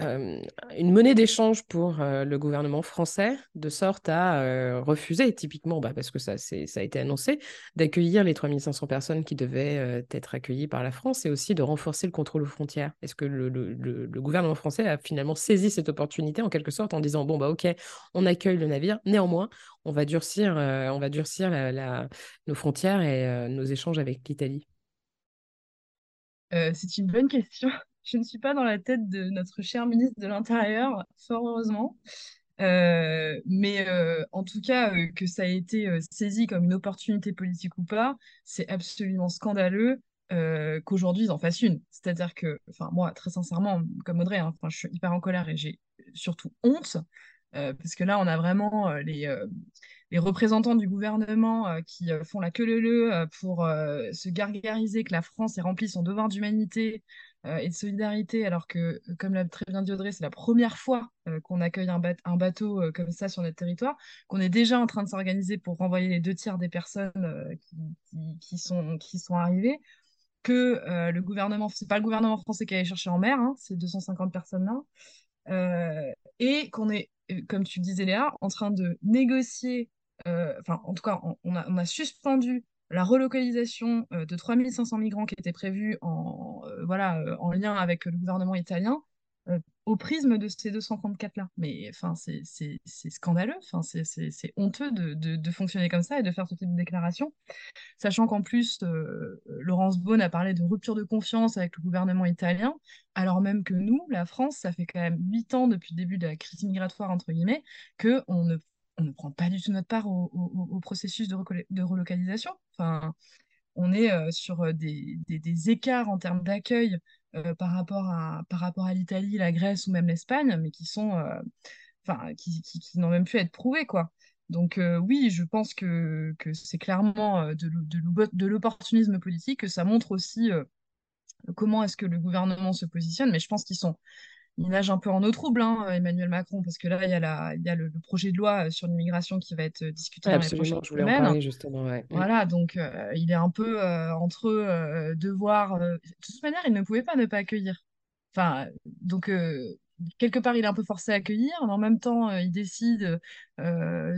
euh, une monnaie d'échange pour euh, le gouvernement français, de sorte à euh, refuser, typiquement, bah, parce que ça, a été annoncé, d'accueillir les 3500 personnes qui devaient être accueillies par la France et aussi de renforcer le contrôle aux frontières. Est-ce que le, gouvernement français a finalement saisi cette opportunité en quelque sorte en disant, bon, bah ok, on accueille le navire, néanmoins, on va durcir, on va durcir nos frontières et nos échanges avec l'Italie? C'est une bonne question. Je ne suis pas dans la tête de notre cher ministre de l'Intérieur, fort heureusement. Euh, mais euh, en tout cas, euh, que ça a été saisi comme une opportunité politique ou pas, c'est absolument scandaleux qu'aujourd'hui ils en fassent une. C'est-à-dire que, enfin moi, très sincèrement, comme Audrey, hein, je suis hyper en colère et j'ai surtout honte, parce que là, on a vraiment les, représentants du gouvernement qui font la queue leu pour se gargariser que la France ait rempli son devoir d'humanité et de solidarité, alors que, euh, comme l'a très bien dit Audrey, c'est la première fois euh, qu'on accueille un, bat- un bateau euh, comme ça sur notre territoire, qu'on est déjà en train de s'organiser pour renvoyer les deux tiers des personnes euh, qui, sont, qui sont arrivées, que euh, le gouvernement, c'est pas le gouvernement français qui allait chercher en mer, hein, ces 250 personnes-là, euh, et qu'on est, euh, comme tu disais Léa, en train de négocier, euh, enfin en tout cas on a, on a suspendu la relocalisation euh, de 3500 migrants qui était prévue en, euh, voilà, euh, en lien avec le gouvernement italien au prisme de ces 234-là. Mais c'est scandaleux, c'est honteux de, de, fonctionner comme ça et de faire ce type de déclaration. Sachant qu'en plus, Laurence Beaune a parlé de rupture de confiance avec le gouvernement italien, alors même que nous, la France, ça fait quand même huit ans depuis le début de la crise migratoire, entre guillemets, qu'on ne, on ne prend pas du tout notre part au, processus de relocalisation. On est euh, sur euh, des, écarts en termes d'accueil euh, par rapport à, à l'Italie, la Grèce ou même l'Espagne, mais qui sont, n'ont même pu être prouvés. Donc oui, je pense que, c'est clairement de, l'opportunisme politique, que ça montre aussi comment est-ce que le gouvernement se positionne, mais je pense qu'ils sont, ils nagent un peu en eau trouble, hein, Emmanuel Macron, parce que là, il y a, la, il y a le, le projet de loi euh, sur l'immigration qui va être euh, discuté Ouais, dans les prochaines je voulais en semaines. parler justement. Ouais. Mm. Voilà, donc euh, il est un peu euh, entre euh, devoir. De toute manière, il ne pouvait pas ne pas accueillir. Enfin, donc quelque part, il est un peu forcé à accueillir, mais en même temps, il décide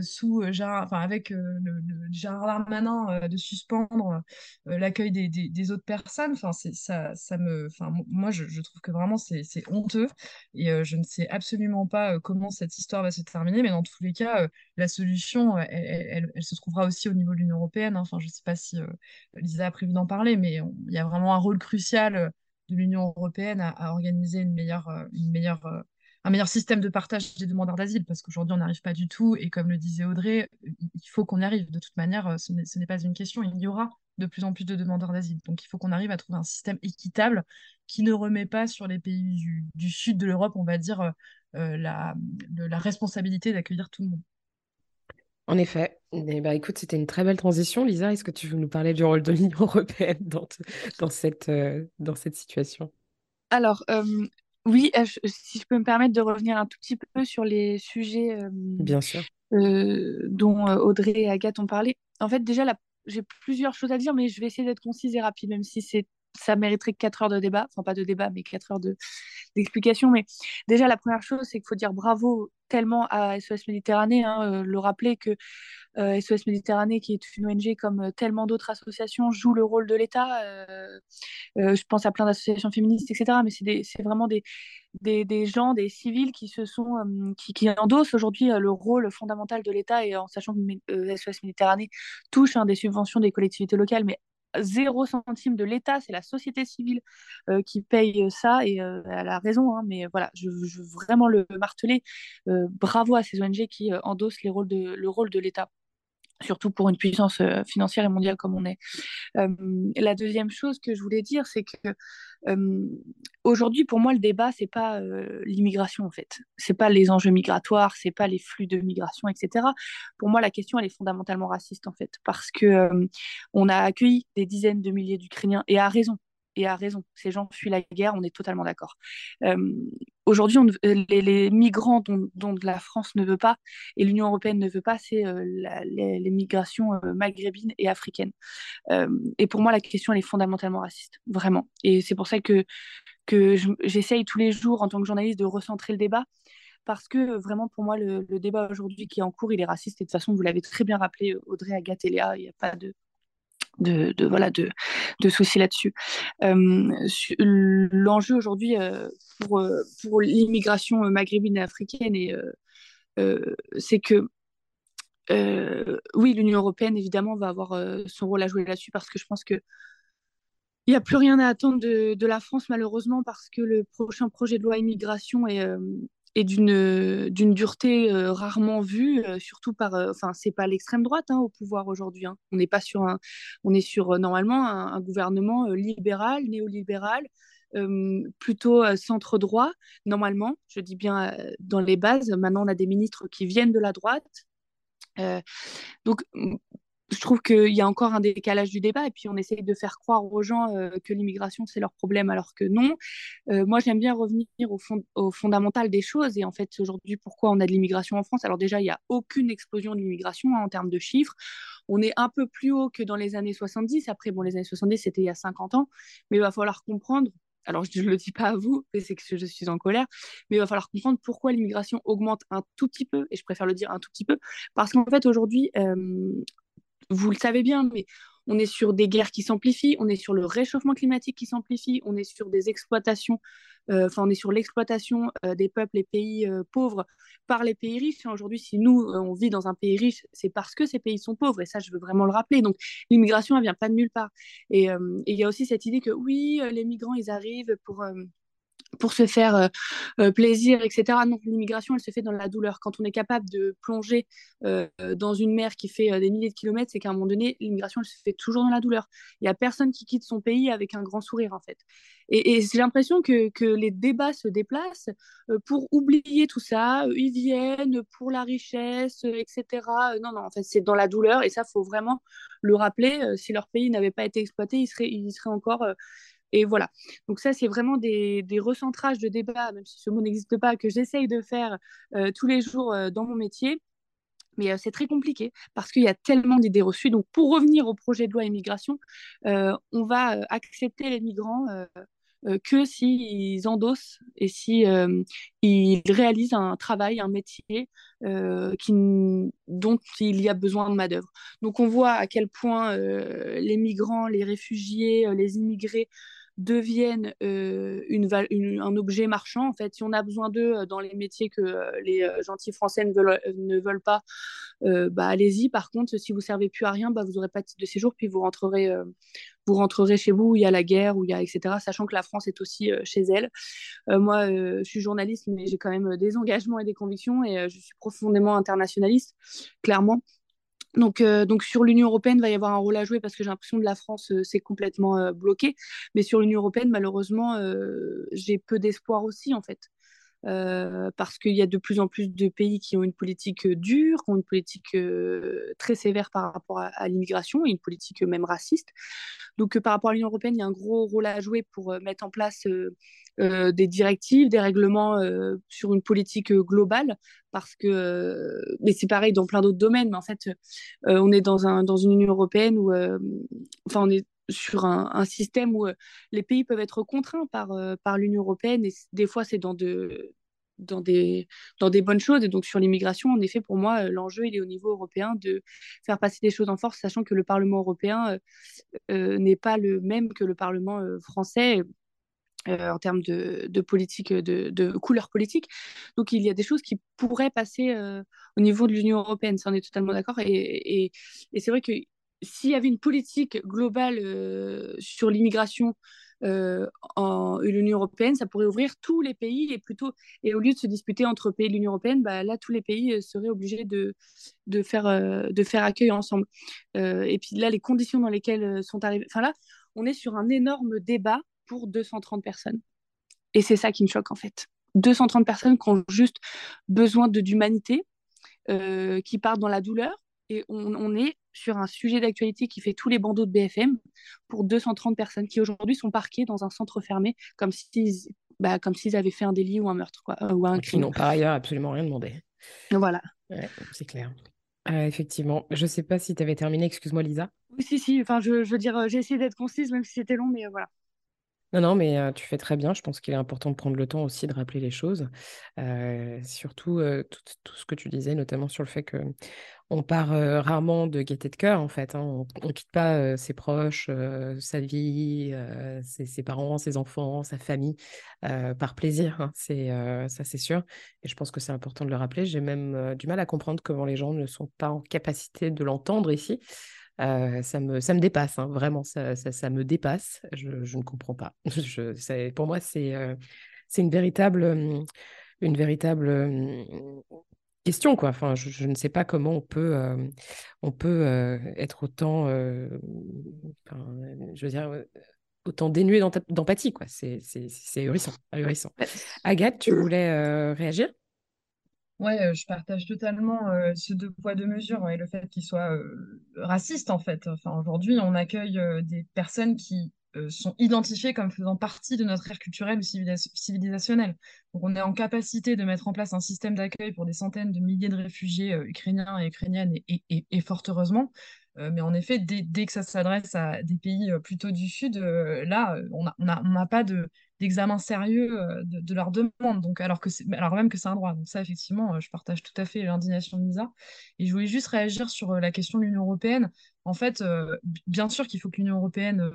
sous Gérard, enfin, avec le, le, Gérard Darmanin de suspendre l'accueil des, des, autres personnes. Enfin, ça, ça me, enfin, moi, je, trouve que vraiment c'est honteux et je ne sais absolument pas comment cette histoire va se terminer, mais dans tous les cas, la solution, elle, elle, se trouvera aussi au niveau de l'Union européenne. Hein. Enfin, je ne sais pas si Lisa a prévu d'en parler, mais il y a vraiment un rôle crucial de l'Union européenne à, organiser euh, euh, un meilleur système de partage des demandeurs d'asile, parce qu'aujourd'hui, on n'arrive pas du tout. Et comme le disait Audrey, il faut qu'on y arrive. De toute manière, euh, ce n'est pas une question. Il y aura de plus en plus de demandeurs d'asile. Donc, il faut qu'on arrive à trouver un système équitable qui ne remet pas sur les pays du, sud de l'Europe, on va dire, la responsabilité d'accueillir tout le monde. En effet. Eh ben, écoute, c'était une très belle transition. Lisa, est-ce que tu veux nous parler du rôle de l'Union européenne dans, dans, cette, euh, dans cette situation? Alors, euh, oui, euh, si je peux me permettre de revenir un tout petit peu sur les sujets Bien sûr. dont Audrey et Agathe ont parlé. En fait, déjà, j'ai plusieurs choses à dire, mais je vais essayer d'être concise et rapide, même si c'est ça mériterait 4 heures de débat, enfin pas de débat, mais 4 heures d'explication. mais déjà, la première chose, c'est qu'il faut dire bravo tellement à SOS Méditerranée, hein, euh, le rappeler que SOS euh, Méditerranée, qui est une ONG comme euh, tellement d'autres associations, joue le rôle de l'État. je pense à plein d'associations féministes, etc. Mais c'est vraiment des, gens, des civils qui se sont, qui, endossent aujourd'hui le rôle fondamental de l'État et en sachant que SOS Méditerranée touche hein, des subventions des collectivités locales, mais zéro centime de l'État, c'est la société civile euh, qui paye ça et euh, elle a raison, hein, mais voilà, je, veux vraiment le marteler. Euh, bravo à ces ONG qui endossent le rôle de l'État surtout pour une puissance financière et mondiale comme on est. la deuxième chose que je voulais dire, c'est que aujourd'hui, pour moi, le débat, c'est pas l'immigration en fait, c'est pas les enjeux migratoires, c'est pas les flux de migration, etc. Pour moi, la question, elle est fondamentalement raciste en fait, parce que on a accueilli des dizaines de milliers d'Ukrainiens et à raison et a raison. Ces gens fuient la guerre, on est totalement d'accord. Euh, aujourd'hui, les, migrants dont, la France ne veut pas et l'Union européenne ne veut pas, c'est euh, les, migrations euh, maghrébines et africaines. et pour moi, la question, elle est fondamentalement raciste, vraiment. Et c'est pour ça que, j'essaye tous les jours, en tant que journaliste, de recentrer le débat parce que vraiment pour moi le, débat aujourd'hui qui est en cours il est raciste et de toute façon vous l'avez très bien rappelé Audrey Agathe et Léa il n'y a pas de de, voilà de, de soucis là-dessus. Euh, L'enjeu aujourd'hui euh, pour, euh, pour l'immigration maghrébine et africaine, c'est que oui, l'Union européenne évidemment va avoir son rôle à jouer là-dessus parce que je pense que il n'y a plus rien à attendre de, de, la France malheureusement parce que le prochain projet de loi immigration est, et d'une d'une dureté euh, rarement vue, euh, surtout par. Euh, enfin, c'est pas l'extrême droite hein, au pouvoir aujourd'hui. Hein. On n'est pas sur un. On est sur normalement un, gouvernement libéral, néolibéral. plutôt centre droit normalement je dis bien dans les bases maintenant on a des ministres qui viennent de la droite donc je trouve qu'il y a encore un décalage du débat et puis on essaye de faire croire aux gens euh, que l'immigration c'est leur problème alors que non. Euh, moi j'aime bien revenir au, fond, fondamental des choses et en fait aujourd'hui pourquoi on a de l'immigration en France? Alors déjà il n'y a aucune explosion de l'immigration hein, en termes de chiffres. On est un peu plus haut que dans les années 70. Après bon les années 70 c'était il y a 50 ans mais il va falloir comprendre alors je ne le dis pas à vous, c'est que je suis en colère, mais il va falloir comprendre pourquoi l'immigration augmente un tout petit peu, et je préfère le dire un tout petit peu, parce qu'en fait aujourd'hui, euh, vous le savez bien, mais on est sur des guerres qui s'amplifient, on est sur le réchauffement climatique qui s'amplifie, on est sur des exploitations, euh, enfin on est sur l'exploitation euh, des peuples et pays euh, pauvres par les pays riches. Aujourd'hui, si nous, on vit dans un pays riche, c'est parce que ces pays sont pauvres, et ça, je veux vraiment le rappeler. Donc l'immigration, elle vient pas de nulle part. Et il y a aussi cette idée que oui, les migrants, ils arrivent pour pour se faire euh, euh, plaisir, etc. Non, l'immigration, elle se fait dans la douleur. Quand on est capable de plonger euh, dans une mer qui fait des milliers de kilomètres, c'est qu'à un moment donné, l'immigration, elle se fait toujours dans la douleur. Il n'y a personne qui quitte son pays avec un grand sourire, en fait. Et, j'ai l'impression que, que, les débats se déplacent pour oublier tout ça. Ils viennent pour la richesse, etc. Non, non, en fait, c'est dans la douleur. Et ça, faut vraiment le rappeler. Si leur pays n'avait pas été exploité, ils seraient, ils seraient encore et voilà. Donc ça, c'est vraiment des, recentrages de débats, même si ce mot n'existe pas, que j'essaye de faire euh, tous les jours euh, dans mon métier. Mais euh, c'est très compliqué parce qu'il y a tellement d'idées reçues. Donc pour revenir au projet de loi immigration, on va accepter les migrants que s'ils endossent et si ils réalisent un travail, un métier dont il y a besoin de main d'œuvre. Donc on voit à quel point les migrants, les réfugiés, les immigrés deviennent un objet marchand. En fait, si on a besoin d'eux dans les métiers que les gentils français ne veulent, pas, bah, allez-y. Par contre, si vous servez plus à rien, bah, vous n'aurez pas de de séjour, puis vous rentrerez, vous rentrerez chez vous où il y a la guerre, où il y a etc. Sachant que la France est aussi chez elle. moi, je suis journaliste, mais j'ai quand même des engagements et des convictions, et je suis profondément internationaliste, clairement. Donc, euh, donc sur l'Union européenne, il va y avoir un rôle à jouer parce que j'ai l'impression que la France, euh, c'est complètement euh, bloqué. Mais sur l'Union européenne, malheureusement, j'ai peu d'espoir aussi, en fait. Parce qu'il y a de plus en plus de pays qui ont une politique dure, qui ont une politique très sévère par rapport à, l'immigration et une politique même raciste. Donc par rapport à l'Union européenne, il y a un gros rôle à jouer pour mettre en place des directives, des règlements sur une politique globale parce que, mais c'est pareil dans plein d'autres domaines, mais en fait, on est dans, un, dans une Union européenne où, enfin, on est sur un, système où les pays peuvent être contraints par, par l'Union européenne et des fois, c'est dans de, dans des, dans des bonnes choses. Et donc, sur l'immigration, en effet, pour moi, l'enjeu, il est au niveau européen de faire passer des choses en force, sachant que le Parlement européen n'est pas le même que le Parlement français. Euh, en termes de, politique, de, couleur politique. Donc il y a des choses qui pourraient passer euh, au niveau de l'Union européenne, ça on est totalement d'accord. Et, c'est vrai que s'il y avait une politique globale euh, sur l'immigration en l'Union européenne, ça pourrait ouvrir tous les pays et plutôt et au lieu de se disputer entre pays de l'Union européenne, bah, là tous les pays seraient obligés de, de faire de faire accueil ensemble. et puis là les conditions dans lesquelles sont arrivés, enfin là on est sur un énorme débat pour 230 personnes. Et c'est ça qui me choque en fait. 230 personnes qui ont juste besoin d'humanité, euh, qui partent dans la douleur. Et on, est sur un sujet d'actualité qui fait tous les bandeaux de BFM pour 230 personnes qui aujourd'hui sont parquées dans un centre fermé comme s'ils bah, comme s'ils avaient fait un délit ou un meurtre quoi, euh, ou un crime. Qui n'ont par ailleurs absolument rien demandé. Voilà. c'est clair. Euh, effectivement. Je ne sais pas si tu avais terminé, excuse-moi Lisa. Oui, si, si. Enfin, je, je veux dire, j'ai essayé d'être concise, même si c'était long, mais voilà. Non, non, mais tu fais très bien. Je pense qu'il est important de prendre le temps aussi de rappeler les choses. surtout tout, ce que tu disais, notamment sur le fait que on part rarement de gaieté de cœur, en fait. Hein. On ne quitte pas ses proches, sa vie, ses, parents, ses enfants, sa famille, par plaisir. Hein. C'est, ça, c'est sûr. Et je pense que c'est important de le rappeler. J'ai même du mal à comprendre comment les gens ne sont pas en capacité de l'entendre ici. Euh, ça, me, ça me dépasse, hein, vraiment, ça, ça, me dépasse. Je, je, ne comprends pas. Je, pour moi, c'est euh, c'est une véritable, une véritable question. Quoi. Enfin, je, ne sais pas comment on peut, on peut être autant, je veux dire, autant dénué d'empathie. C'est ahurissant, ahurissant. Agathe, tu voulais réagir? Ouais, je partage totalement ce deux poids, deux mesures et le fait qu'il soit raciste en fait. Aujourd'hui, on accueille des personnes qui sont identifiées comme faisant partie de notre ère culturelle ou civilisationnelle. Donc, on est en capacité de mettre en place un système d'accueil pour des centaines de milliers de réfugiés ukrainiens et ukrainiennes et, fort heureusement. Mais en effet, dès, que ça s'adresse à des pays plutôt du Sud, là, on n'a on a, pas de, d'examen sérieux euh, de, leur demande, donc, alors, que alors même que c'est un droit. Donc ça, effectivement, euh, je partage tout à fait l'indignation de Lisa. Et je voulais juste réagir sur euh, la question de l'Union européenne. En fait, bien sûr qu'il faut que l'Union européenne,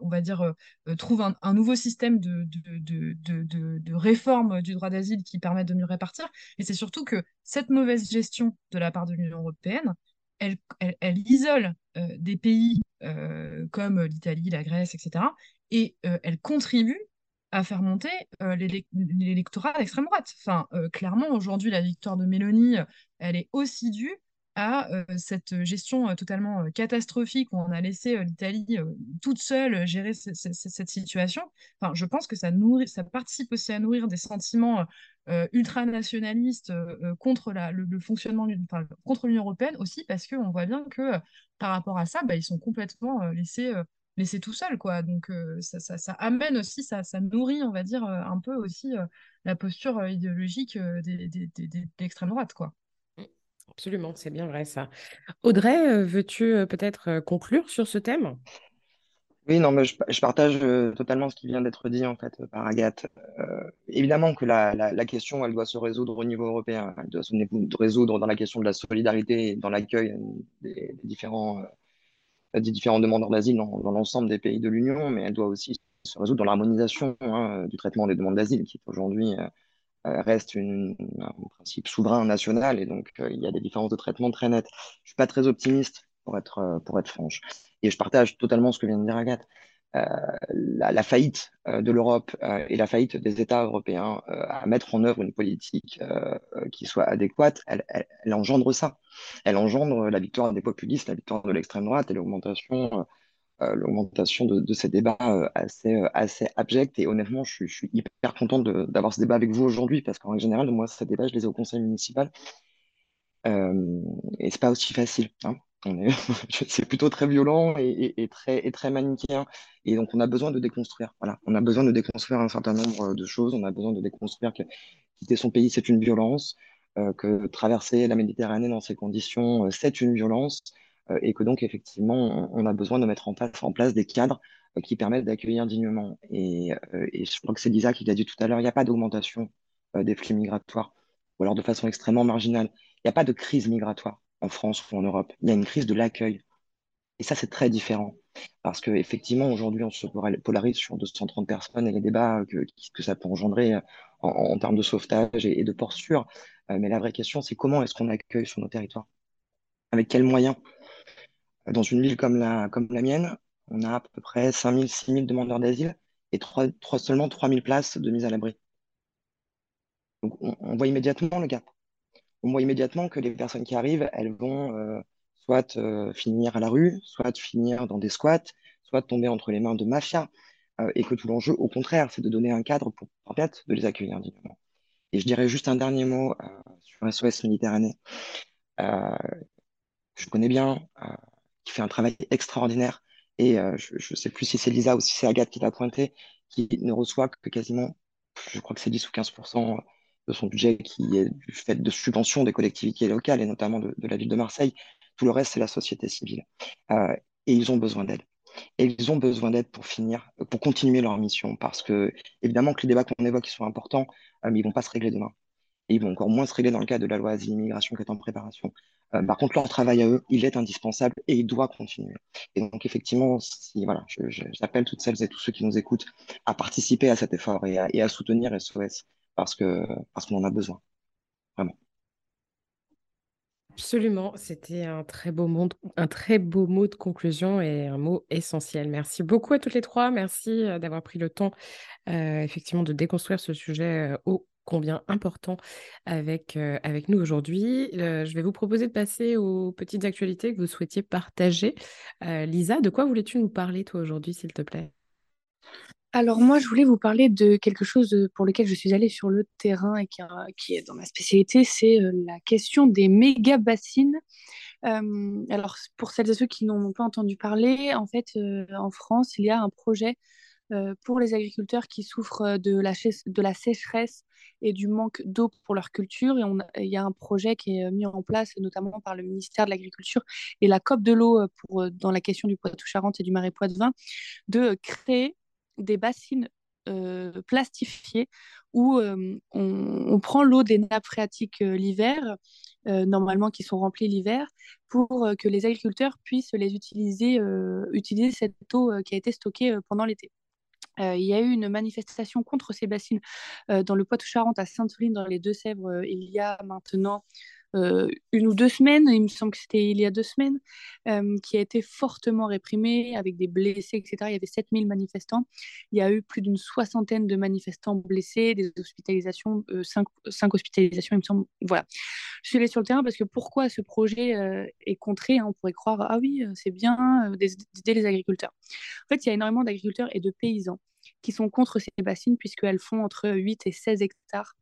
on va dire, trouve un, nouveau système de, de, de, de réforme du droit d'asile qui permette de mieux répartir. Et c'est surtout que cette mauvaise gestion de la part de l'Union européenne, elle, isole des pays comme l'Italie, la Grèce, etc. Et elle contribue à faire monter euh, l'électorat d'extrême droite. Enfin, euh, clairement, aujourd'hui, la victoire de Mélanie, euh, elle est aussi due à cette gestion totalement catastrophique où on a laissé l'Italie toute seule gérer cette situation. Enfin, je pense que ça, nourrit, ça participe aussi à nourrir des sentiments ultranationalistes contre la, le, fonctionnement, enfin, contre l'Union européenne aussi, parce qu'on voit bien que par rapport à ça, bah, ils sont complètement laissés c'est tout seul, quoi. Donc, ça, ça, amène aussi, ça, ça nourrit, on va dire, un peu aussi la posture idéologique des, des, de l'extrême droite, quoi. Absolument, c'est bien vrai ça. Audrey, veux-tu peut-être conclure sur ce thème? Oui, non, mais je, partage euh, totalement ce qui vient d'être dit en fait par Agathe. Euh, évidemment que la, question, elle doit se résoudre au niveau européen. Elle doit se résoudre dans la question de la solidarité dans l'accueil des, différents, euh, des différents demandeurs d'asile dans, l'ensemble des pays de l'Union, mais elle doit aussi se résoudre dans l'harmonisation hein, du traitement des demandes d'asile, qui aujourd'hui euh, euh, reste une, un principe souverain national, et donc euh, il y a des différences de traitement très nettes. Je suis pas très optimiste, pour être, euh, pour être franche. Et je partage totalement ce que vient de dire Agathe. Euh, la, faillite euh, de l'Europe euh, et la faillite des États européens euh, à mettre en œuvre une politique qui soit adéquate, elle, engendre ça. Elle engendre la victoire des populistes, la victoire de l'extrême droite et l'augmentation l'augmentation de, ces débats assez, assez abjects. Et honnêtement, je, suis hyper content d'avoir ce débat avec vous aujourd'hui parce qu'en général, moi, ces débats, je les ai au conseil municipal. et c'est pas aussi facile. Hein. c'est plutôt très violent et, très, et très manichéen. Et donc, on a besoin de déconstruire. Voilà. On a besoin de déconstruire un certain nombre de choses. On a besoin de déconstruire que quitter son pays, c'est une violence, euh, que traverser la Méditerranée dans ces conditions, euh, c'est une violence, euh, et que donc, effectivement, on, a besoin de mettre en place, des cadres euh, qui permettent d'accueillir dignement. Et, euh, et, je crois que c'est Lisa qui l'a dit tout à l'heure, il n'y a pas d'augmentation euh, des flux migratoires, ou alors de façon extrêmement marginale. Il n'y a pas de crise migratoire en France ou en Europe. Il y a une crise de l'accueil. Et ça, c'est très différent. Parce qu'effectivement, aujourd'hui, on se polarise sur 230 personnes et les débats que, ça peut engendrer en, termes de sauvetage et, et de port sûr. Euh, mais la vraie question, c'est comment est-ce qu'on accueille sur nos territoires? Avec quels moyens? Dans une ville comme la, comme la mienne, on a à peu près 5000, 6000 demandeurs d'asile et 3, 3, seulement 3000 places de mise à l'abri. Donc, on, voit immédiatement le gap on voit immédiatement que les personnes qui arrivent, elles vont euh, soit euh, finir à la rue, soit finir dans des squats, soit tomber entre les mains de mafias, euh, et que tout l'enjeu, au contraire, c'est de donner un cadre pour permettre de les accueillir dignement. Et je dirais juste un dernier mot sur SOS Méditerranée, que je connais bien, qui fait un travail extraordinaire, et je ne sais plus si c'est Lisa ou si c'est Agathe qui l'a pointé, qui ne reçoit que quasiment, je crois que c'est 10 ou 15% de son budget qui est du fait de subventions des collectivités locales et notamment de, la ville de Marseille. Tout le reste, c'est la société civile. Euh, et ils ont besoin d'aide. Et ils ont besoin d'aide pour finir, pour continuer leur mission, parce que évidemment que les débats qu'on évoque ils sont importants, euh, mais ils vont pas se régler demain. Et ils vont encore moins se régler dans le cadre de la loi asile-immigration qui est en préparation. Euh, par contre, leur travail à eux, il est indispensable et il doit continuer. Et donc, effectivement, si, voilà, j'appelle toutes celles et tous ceux qui nous écoutent à participer à cet effort et à, et à soutenir SOS parce que parce qu'on en a besoin. Vraiment. Absolument, c'était un très beau un très beau mot de conclusion et un mot essentiel. Merci beaucoup à toutes les trois. Merci d'avoir pris le temps, euh, effectivement, de déconstruire ce sujet ô combien important avec, euh, avec nous aujourd'hui. Euh, je vais vous proposer de passer aux petites actualités que vous souhaitiez partager. Lisa, de quoi voulais-tu nous parler, toi, aujourd'hui, s'il te plaît? Alors moi, je voulais vous parler de quelque chose pour lequel je suis allée sur le terrain et qui, qui est dans ma spécialité, c'est la question des méga bassines. Euh, alors pour celles et ceux qui n'en ont pas entendu parler, en fait, euh, en France, il y a un projet euh, pour les agriculteurs qui souffrent de la, de la sécheresse et du manque d'eau pour leur culture. Il y a un projet qui est mis en place, notamment par le ministère de l'Agriculture et la COP de l'eau dans la question du Poitou-Charentes et du Marais Poitevin, de créer des bassines euh, plastifiées où euh, on, prend l'eau des nappes phréatiques euh, l'hiver, normalement qui sont remplies l'hiver, pour que les agriculteurs puissent les utiliser, utiliser cette eau qui a été stockée pendant l'été. Euh, il y a eu une manifestation contre ces bassines euh, dans le Poitou-Charentes, à Sainte-Soline, dans les Deux-Sèvres, il y a maintenant euh, une ou deux semaines, il me semble que c'était il y a deux semaines, euh, qui a été fortement réprimée avec des blessés, etc. Il y avait 7000 manifestants. Il y a eu plus d'une soixantaine de manifestants blessés, des hospitalisations, euh, cinq, hospitalisations, il me semble. Voilà. Je suis allée sur le terrain parce que pourquoi ce projet euh, est contré hein, On pourrait croire, ah oui, c'est bien d'aider les agriculteurs. En fait, il y a énormément d'agriculteurs et de paysans qui sont contre ces bassines puisqu'elles font entre 8 et 16 hectares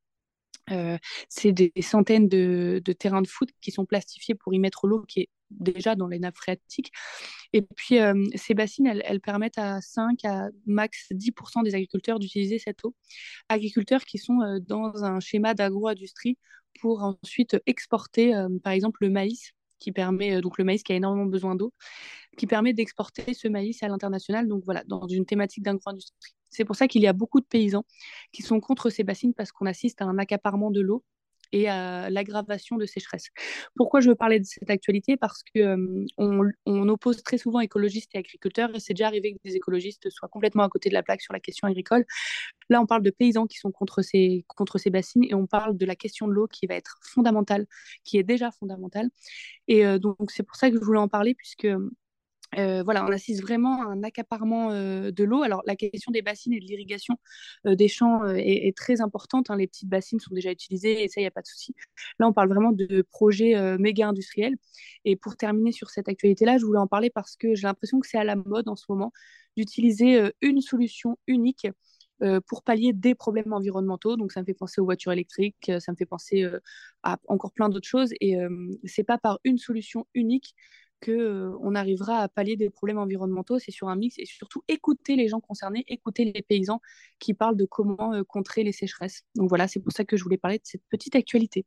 euh, c'est des, centaines de, terrains de foot qui sont plastifiés pour y mettre l'eau qui est déjà dans les nappes phréatiques. Et puis, euh, ces bassines, elles, permettent à 5 à max 10% des agriculteurs d'utiliser cette eau. Agriculteurs qui sont euh, dans un schéma d'agro-industrie pour ensuite exporter, euh, par exemple, le maïs qui permet donc le maïs qui a énormément besoin d'eau, qui permet d'exporter ce maïs à l'international. Donc voilà, dans une thématique d'agro-industrie. C'est pour ça qu'il y a beaucoup de paysans qui sont contre ces bassines parce qu'on assiste à un accaparement de l'eau et à l'aggravation de sécheresse. Pourquoi je veux parler de cette actualité? Parce qu'on on oppose très souvent écologistes et agriculteurs, et c'est déjà arrivé que des écologistes soient complètement à côté de la plaque sur la question agricole. Là, on parle de paysans qui sont contre ces, contre ces bassines, et on parle de la question de l'eau qui va être fondamentale, qui est déjà fondamentale. Et donc, c'est pour ça que je voulais en parler, puisque voilà, on assiste vraiment à un accaparement de l'eau. Alors, la question des bassines et de l'irrigation des champs est, très importante. Hein. Les petites bassines sont déjà utilisées et ça, il n'y a pas de souci. Là, on parle vraiment de projets méga industriels. Et pour terminer sur cette actualité-là, je voulais en parler parce que j'ai l'impression que c'est à la mode en ce moment d'utiliser une solution unique pour pallier des problèmes environnementaux. Donc, ça me fait penser aux voitures électriques, ça me fait penser à encore plein d'autres choses. Et c'est pas par une solution unique qu'on arrivera à pallier des problèmes environnementaux. C'est sur un mix et surtout écouter les gens concernés, écouter les paysans qui parlent de comment contrer les sécheresses. Donc voilà, c'est pour ça que je voulais parler de cette petite actualité.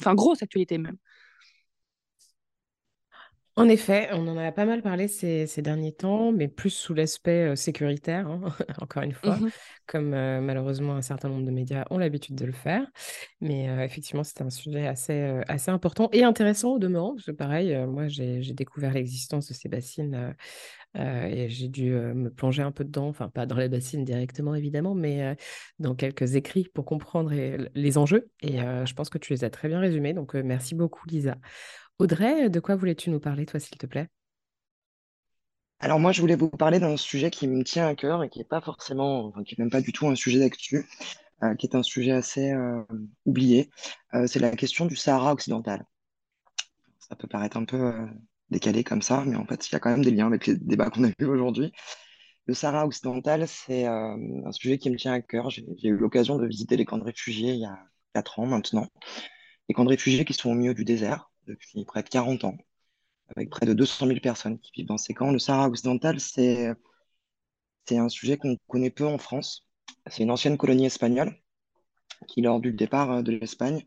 Enfin, grosse actualité même. En effet, on en a pas mal parlé ces, derniers temps, mais plus sous l'aspect sécuritaire, hein, encore une fois, mmh comme malheureusement un certain nombre de médias ont l'habitude de le faire. Mais effectivement, c'était un sujet assez, assez important et intéressant au demeurant, parce que pareil, moi j'ai découvert l'existence de ces bassines et j'ai dû me plonger un peu dedans, enfin pas dans les bassines directement évidemment, mais dans quelques écrits pour comprendre les enjeux. Et je pense que tu les as très bien résumés, donc merci beaucoup Lisa. Audrey, de quoi voulais-tu nous parler, toi, s'il te plaît? Alors moi, je voulais vous parler d'un sujet qui me tient à cœur et qui n'est pas forcément, qui n'est même pas du tout un sujet d'actu, euh, qui est un sujet assez euh, oublié. Euh, c'est la question du Sahara occidental. Ça peut paraître un peu décalé comme ça, mais en fait, il y a quand même des liens avec les débats qu'on a eus aujourd'hui. Le Sahara occidental, c'est un sujet qui me tient à cœur. J'ai eu l'occasion de visiter les camps de réfugiés il y a 4 ans maintenant. Les camps de réfugiés qui sont au milieu du désert, depuis près de 40 ans, avec près de 200 000 personnes qui vivent dans ces camps. Le Sahara occidental, c'est un sujet qu'on connaît peu en France. C'est une ancienne colonie espagnole qui, lors du départ euh, de l'Espagne,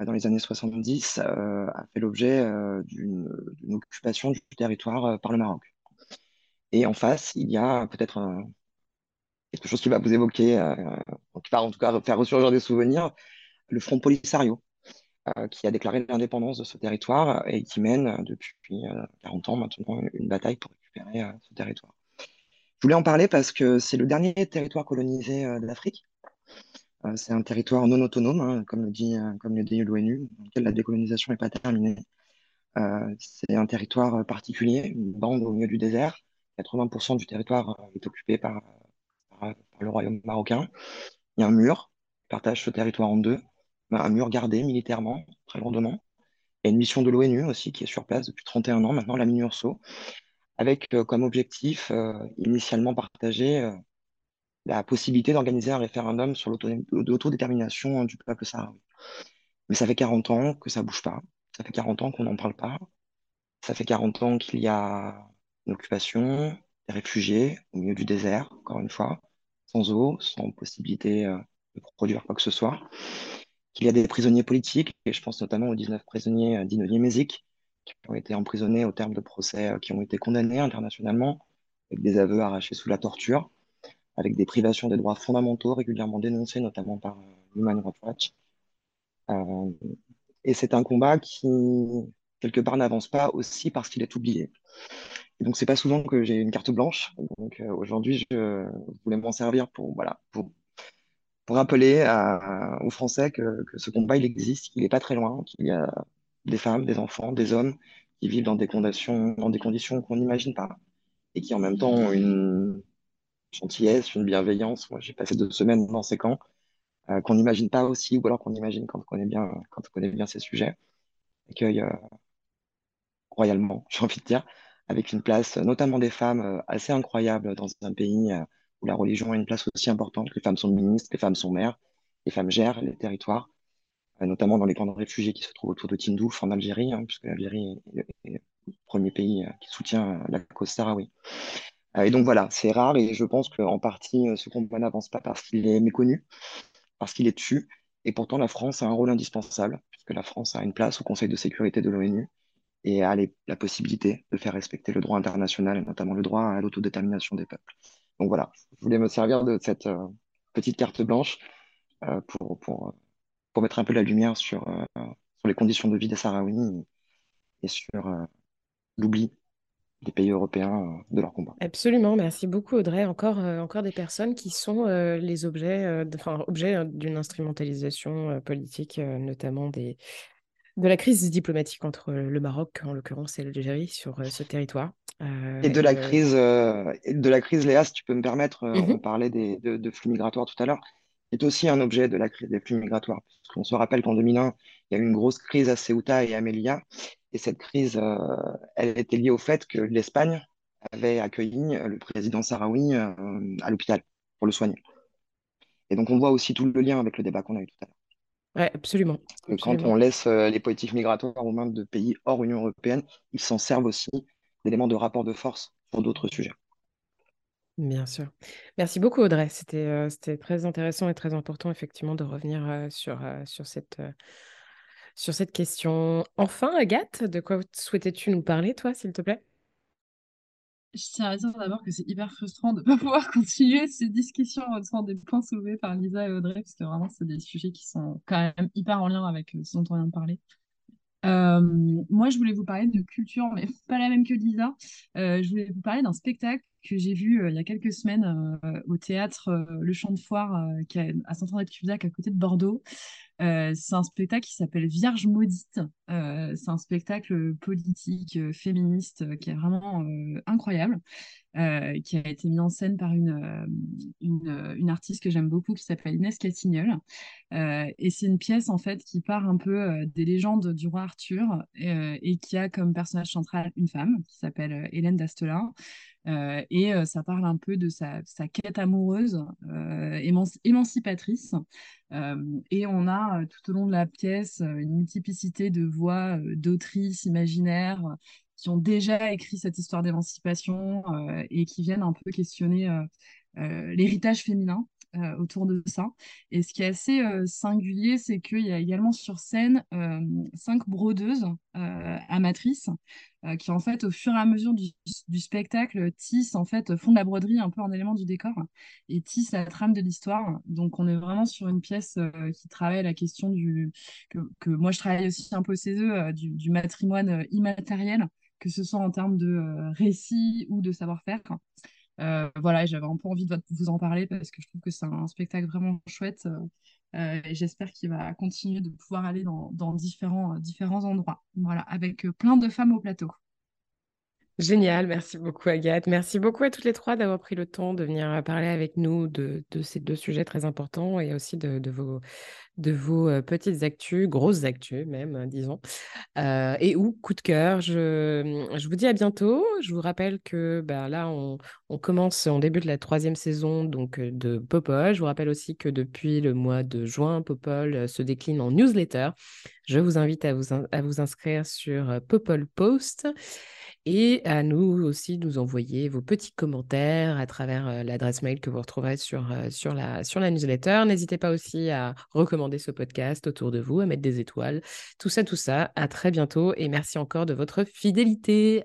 euh, dans les années 70, euh, a fait l'objet d'une occupation du territoire par le Maroc. Et en face, il y a peut-être quelque chose qui va vous évoquer, qui va en tout cas faire ressurgir des souvenirs, le Front Polisario, euh, qui a déclaré l'indépendance de ce territoire et qui mène euh, depuis 40 euh, ans maintenant une bataille pour récupérer ce territoire. Je voulais en parler parce que c'est le dernier territoire colonisé de l'Afrique. c'est un territoire non autonome, hein, comme le dit, comme dit l'ONU, dans lequel la décolonisation n'est pas terminée. c'est un territoire particulier, une bande au milieu du désert. 80% du territoire est occupé par, le royaume marocain. Il y a un mur qui partage ce territoire en deux un mur gardé militairement, très lourdement. Il y a une mission de l'ONU aussi qui est sur place depuis 31 ans maintenant, la MINURSO, avec euh, comme objectif euh, initialement partagé euh, la possibilité d'organiser un référendum sur l'autodétermination du peuple sahraoui. Mais ça fait 40 ans que ça bouge pas. Ça fait 40 ans qu'on n'en parle pas. Ça fait 40 ans qu'il y a une occupation, des réfugiés au milieu du désert, encore une fois, sans eau, sans possibilité de produire quoi que ce soit qu'il y a des prisonniers politiques, et je pense notamment aux 19 prisonniers euh, dits qui ont été emprisonnés au terme de procès euh, qui ont été condamnés internationalement, avec des aveux arrachés sous la torture, avec des privations des droits fondamentaux régulièrement dénoncées, notamment par euh, Human Rights Watch. et c'est un combat qui, quelque part, n'avance pas aussi parce qu'il est oublié. Et donc, c'est pas souvent que j'ai une carte blanche. Donc, aujourd'hui, je voulais m'en servir pour, voilà, pour pour rappeler aux Français que, ce combat, il existe, qu'il n'est pas très loin, qu'il y a des femmes, des enfants, des hommes qui vivent dans des conditions, dans des conditions qu'on n'imagine pas et qui en même temps ont une gentillesse, une bienveillance. Moi, j'ai passé deux semaines dans ces camps euh, qu'on n'imagine pas aussi, ou alors qu'on imagine quand on connaît bien, quand on connaît bien ces sujets. Accueil euh, royalement, j'ai envie de dire, avec une place, notamment des femmes, euh, assez incroyable dans un pays où la religion a une place aussi importante. Les femmes sont ministres, les femmes sont maires, les femmes gèrent les territoires, euh, notamment dans les camps de réfugiés qui se trouvent autour de Tindouf en Algérie, hein, puisque l'Algérie est, le premier pays euh, qui soutient euh, la cause sahraoui. et donc voilà, c'est rare et je pense qu'en partie, ce combat n'avance pas parce qu'il est méconnu, parce qu'il est dessus. Et pourtant, la France a un rôle indispensable, puisque la France a une place au Conseil de sécurité de l'ONU. et a la possibilité de faire respecter le droit international et notamment le droit à l'autodétermination des peuples. Donc voilà, je voulais me servir de cette euh, petite carte blanche euh, pour, pour, pour mettre un peu la lumière sur, euh, sur les conditions de vie des Sahraouis et sur l'oubli des pays européens de leur combat. Absolument, merci beaucoup Audrey. Encore, encore des personnes qui sont les objets, objets d'une instrumentalisation politique, notamment des, de la crise diplomatique entre le Maroc, en l'occurrence, et l'Algérie sur ce territoire. Et de la crise, de la crise, Léa, si tu peux me permettre, mmh on parlait des, de, flux migratoires tout à l'heure, est aussi un objet de la crise des flux migratoires. Parce qu'on se rappelle qu'en 2001, il y a eu une grosse crise à Ceuta et à Melilla, et cette crise, elle était liée au fait que l'Espagne avait accueilli le président sahraoui à l'hôpital pour le soigner. Et donc on voit aussi tout le lien avec le débat qu'on a eu tout à l'heure. Oui, absolument. Quand on laisse euh, les politiques migratoires aux mains de pays hors Union européenne, ils s'en servent aussi d'éléments de rapport de force pour d'autres sujets. Bien sûr. Merci beaucoup, Audrey. C'était euh, très intéressant et très important, effectivement, de revenir euh, sur, sur, cette, sur cette question. Enfin, Agathe, de quoi souhaitais-tu nous parler, toi, s'il te plaît? Je tiens à dire d'abord que c'est hyper frustrant de ne pas pouvoir continuer ces discussions sans des points soulevés par Lisa et Audrey, parce que vraiment, c'est des sujets qui sont quand même hyper en lien avec euh, ce dont on vient de parler. Euh, moi, je voulais vous parler de culture, mais pas la même que Lisa. Euh, je voulais vous parler d'un spectacle que j'ai vu il y a quelques semaines au théâtre Le Champ de Foire qui est à Saint-André-de-Cusac, à côté de Bordeaux. c'est un spectacle qui s'appelle Vierge maudite. c'est un spectacle politique, féministe, qui est vraiment incroyable. Euh, qui a été mis en scène par une, euh, euh, une, artiste que j'aime beaucoup qui s'appelle Inès Catignol. et c'est une pièce en fait qui part un peu des légendes du roi Arthur et qui a comme personnage central une femme qui s'appelle Hélène d'Astelin. Et ça parle un peu de sa, quête amoureuse émancipatrice. et on a tout au long de la pièce une multiplicité de voix d'autrices imaginaires qui ont déjà écrit cette histoire d'émancipation euh, et qui viennent un peu questionner euh, euh, l'héritage féminin autour de ça. Et ce qui est assez singulier, c'est qu'il y a également sur scène cinq brodeuses amatrices qui, en fait, au fur et à mesure du, spectacle, tissent, en fait, font de la broderie un peu en élément du décor et tissent la trame de l'histoire. Donc, on est vraiment sur une pièce qui travaille la question du... Que, moi, je travaille aussi un peu au CESE, du, matrimoine immatériel que ce soit en termes de euh, récit ou de savoir-faire. Euh, voilà, j'avais un peu envie de vous en parler parce que je trouve que c'est un spectacle vraiment chouette euh, et j'espère qu'il va continuer de pouvoir aller dans, différents, différents endroits. Voilà, avec plein de femmes au plateau. Génial, merci beaucoup Agathe. Merci beaucoup à toutes les trois d'avoir pris le temps de venir parler avec nous de, ces deux sujets très importants et aussi de vos, vos petites actus, grosses actus même, disons, et ou coup de cœur. Je, je, vous dis à bientôt. Je vous rappelle que bah, là, on, on, commence, on débute la troisième saison donc, de Popol. Je vous rappelle aussi que depuis le mois de juin, Popol se décline en newsletter. Je vous invite à vous, à vous inscrire sur Popol Post et à nous aussi nous envoyer vos petits commentaires à travers l'adresse mail que vous retrouverez sur, sur, la, sur la newsletter. N'hésitez pas aussi à recommander ce podcast autour de vous, à mettre des étoiles. Tout ça, tout ça. À très bientôt et merci encore de votre fidélité.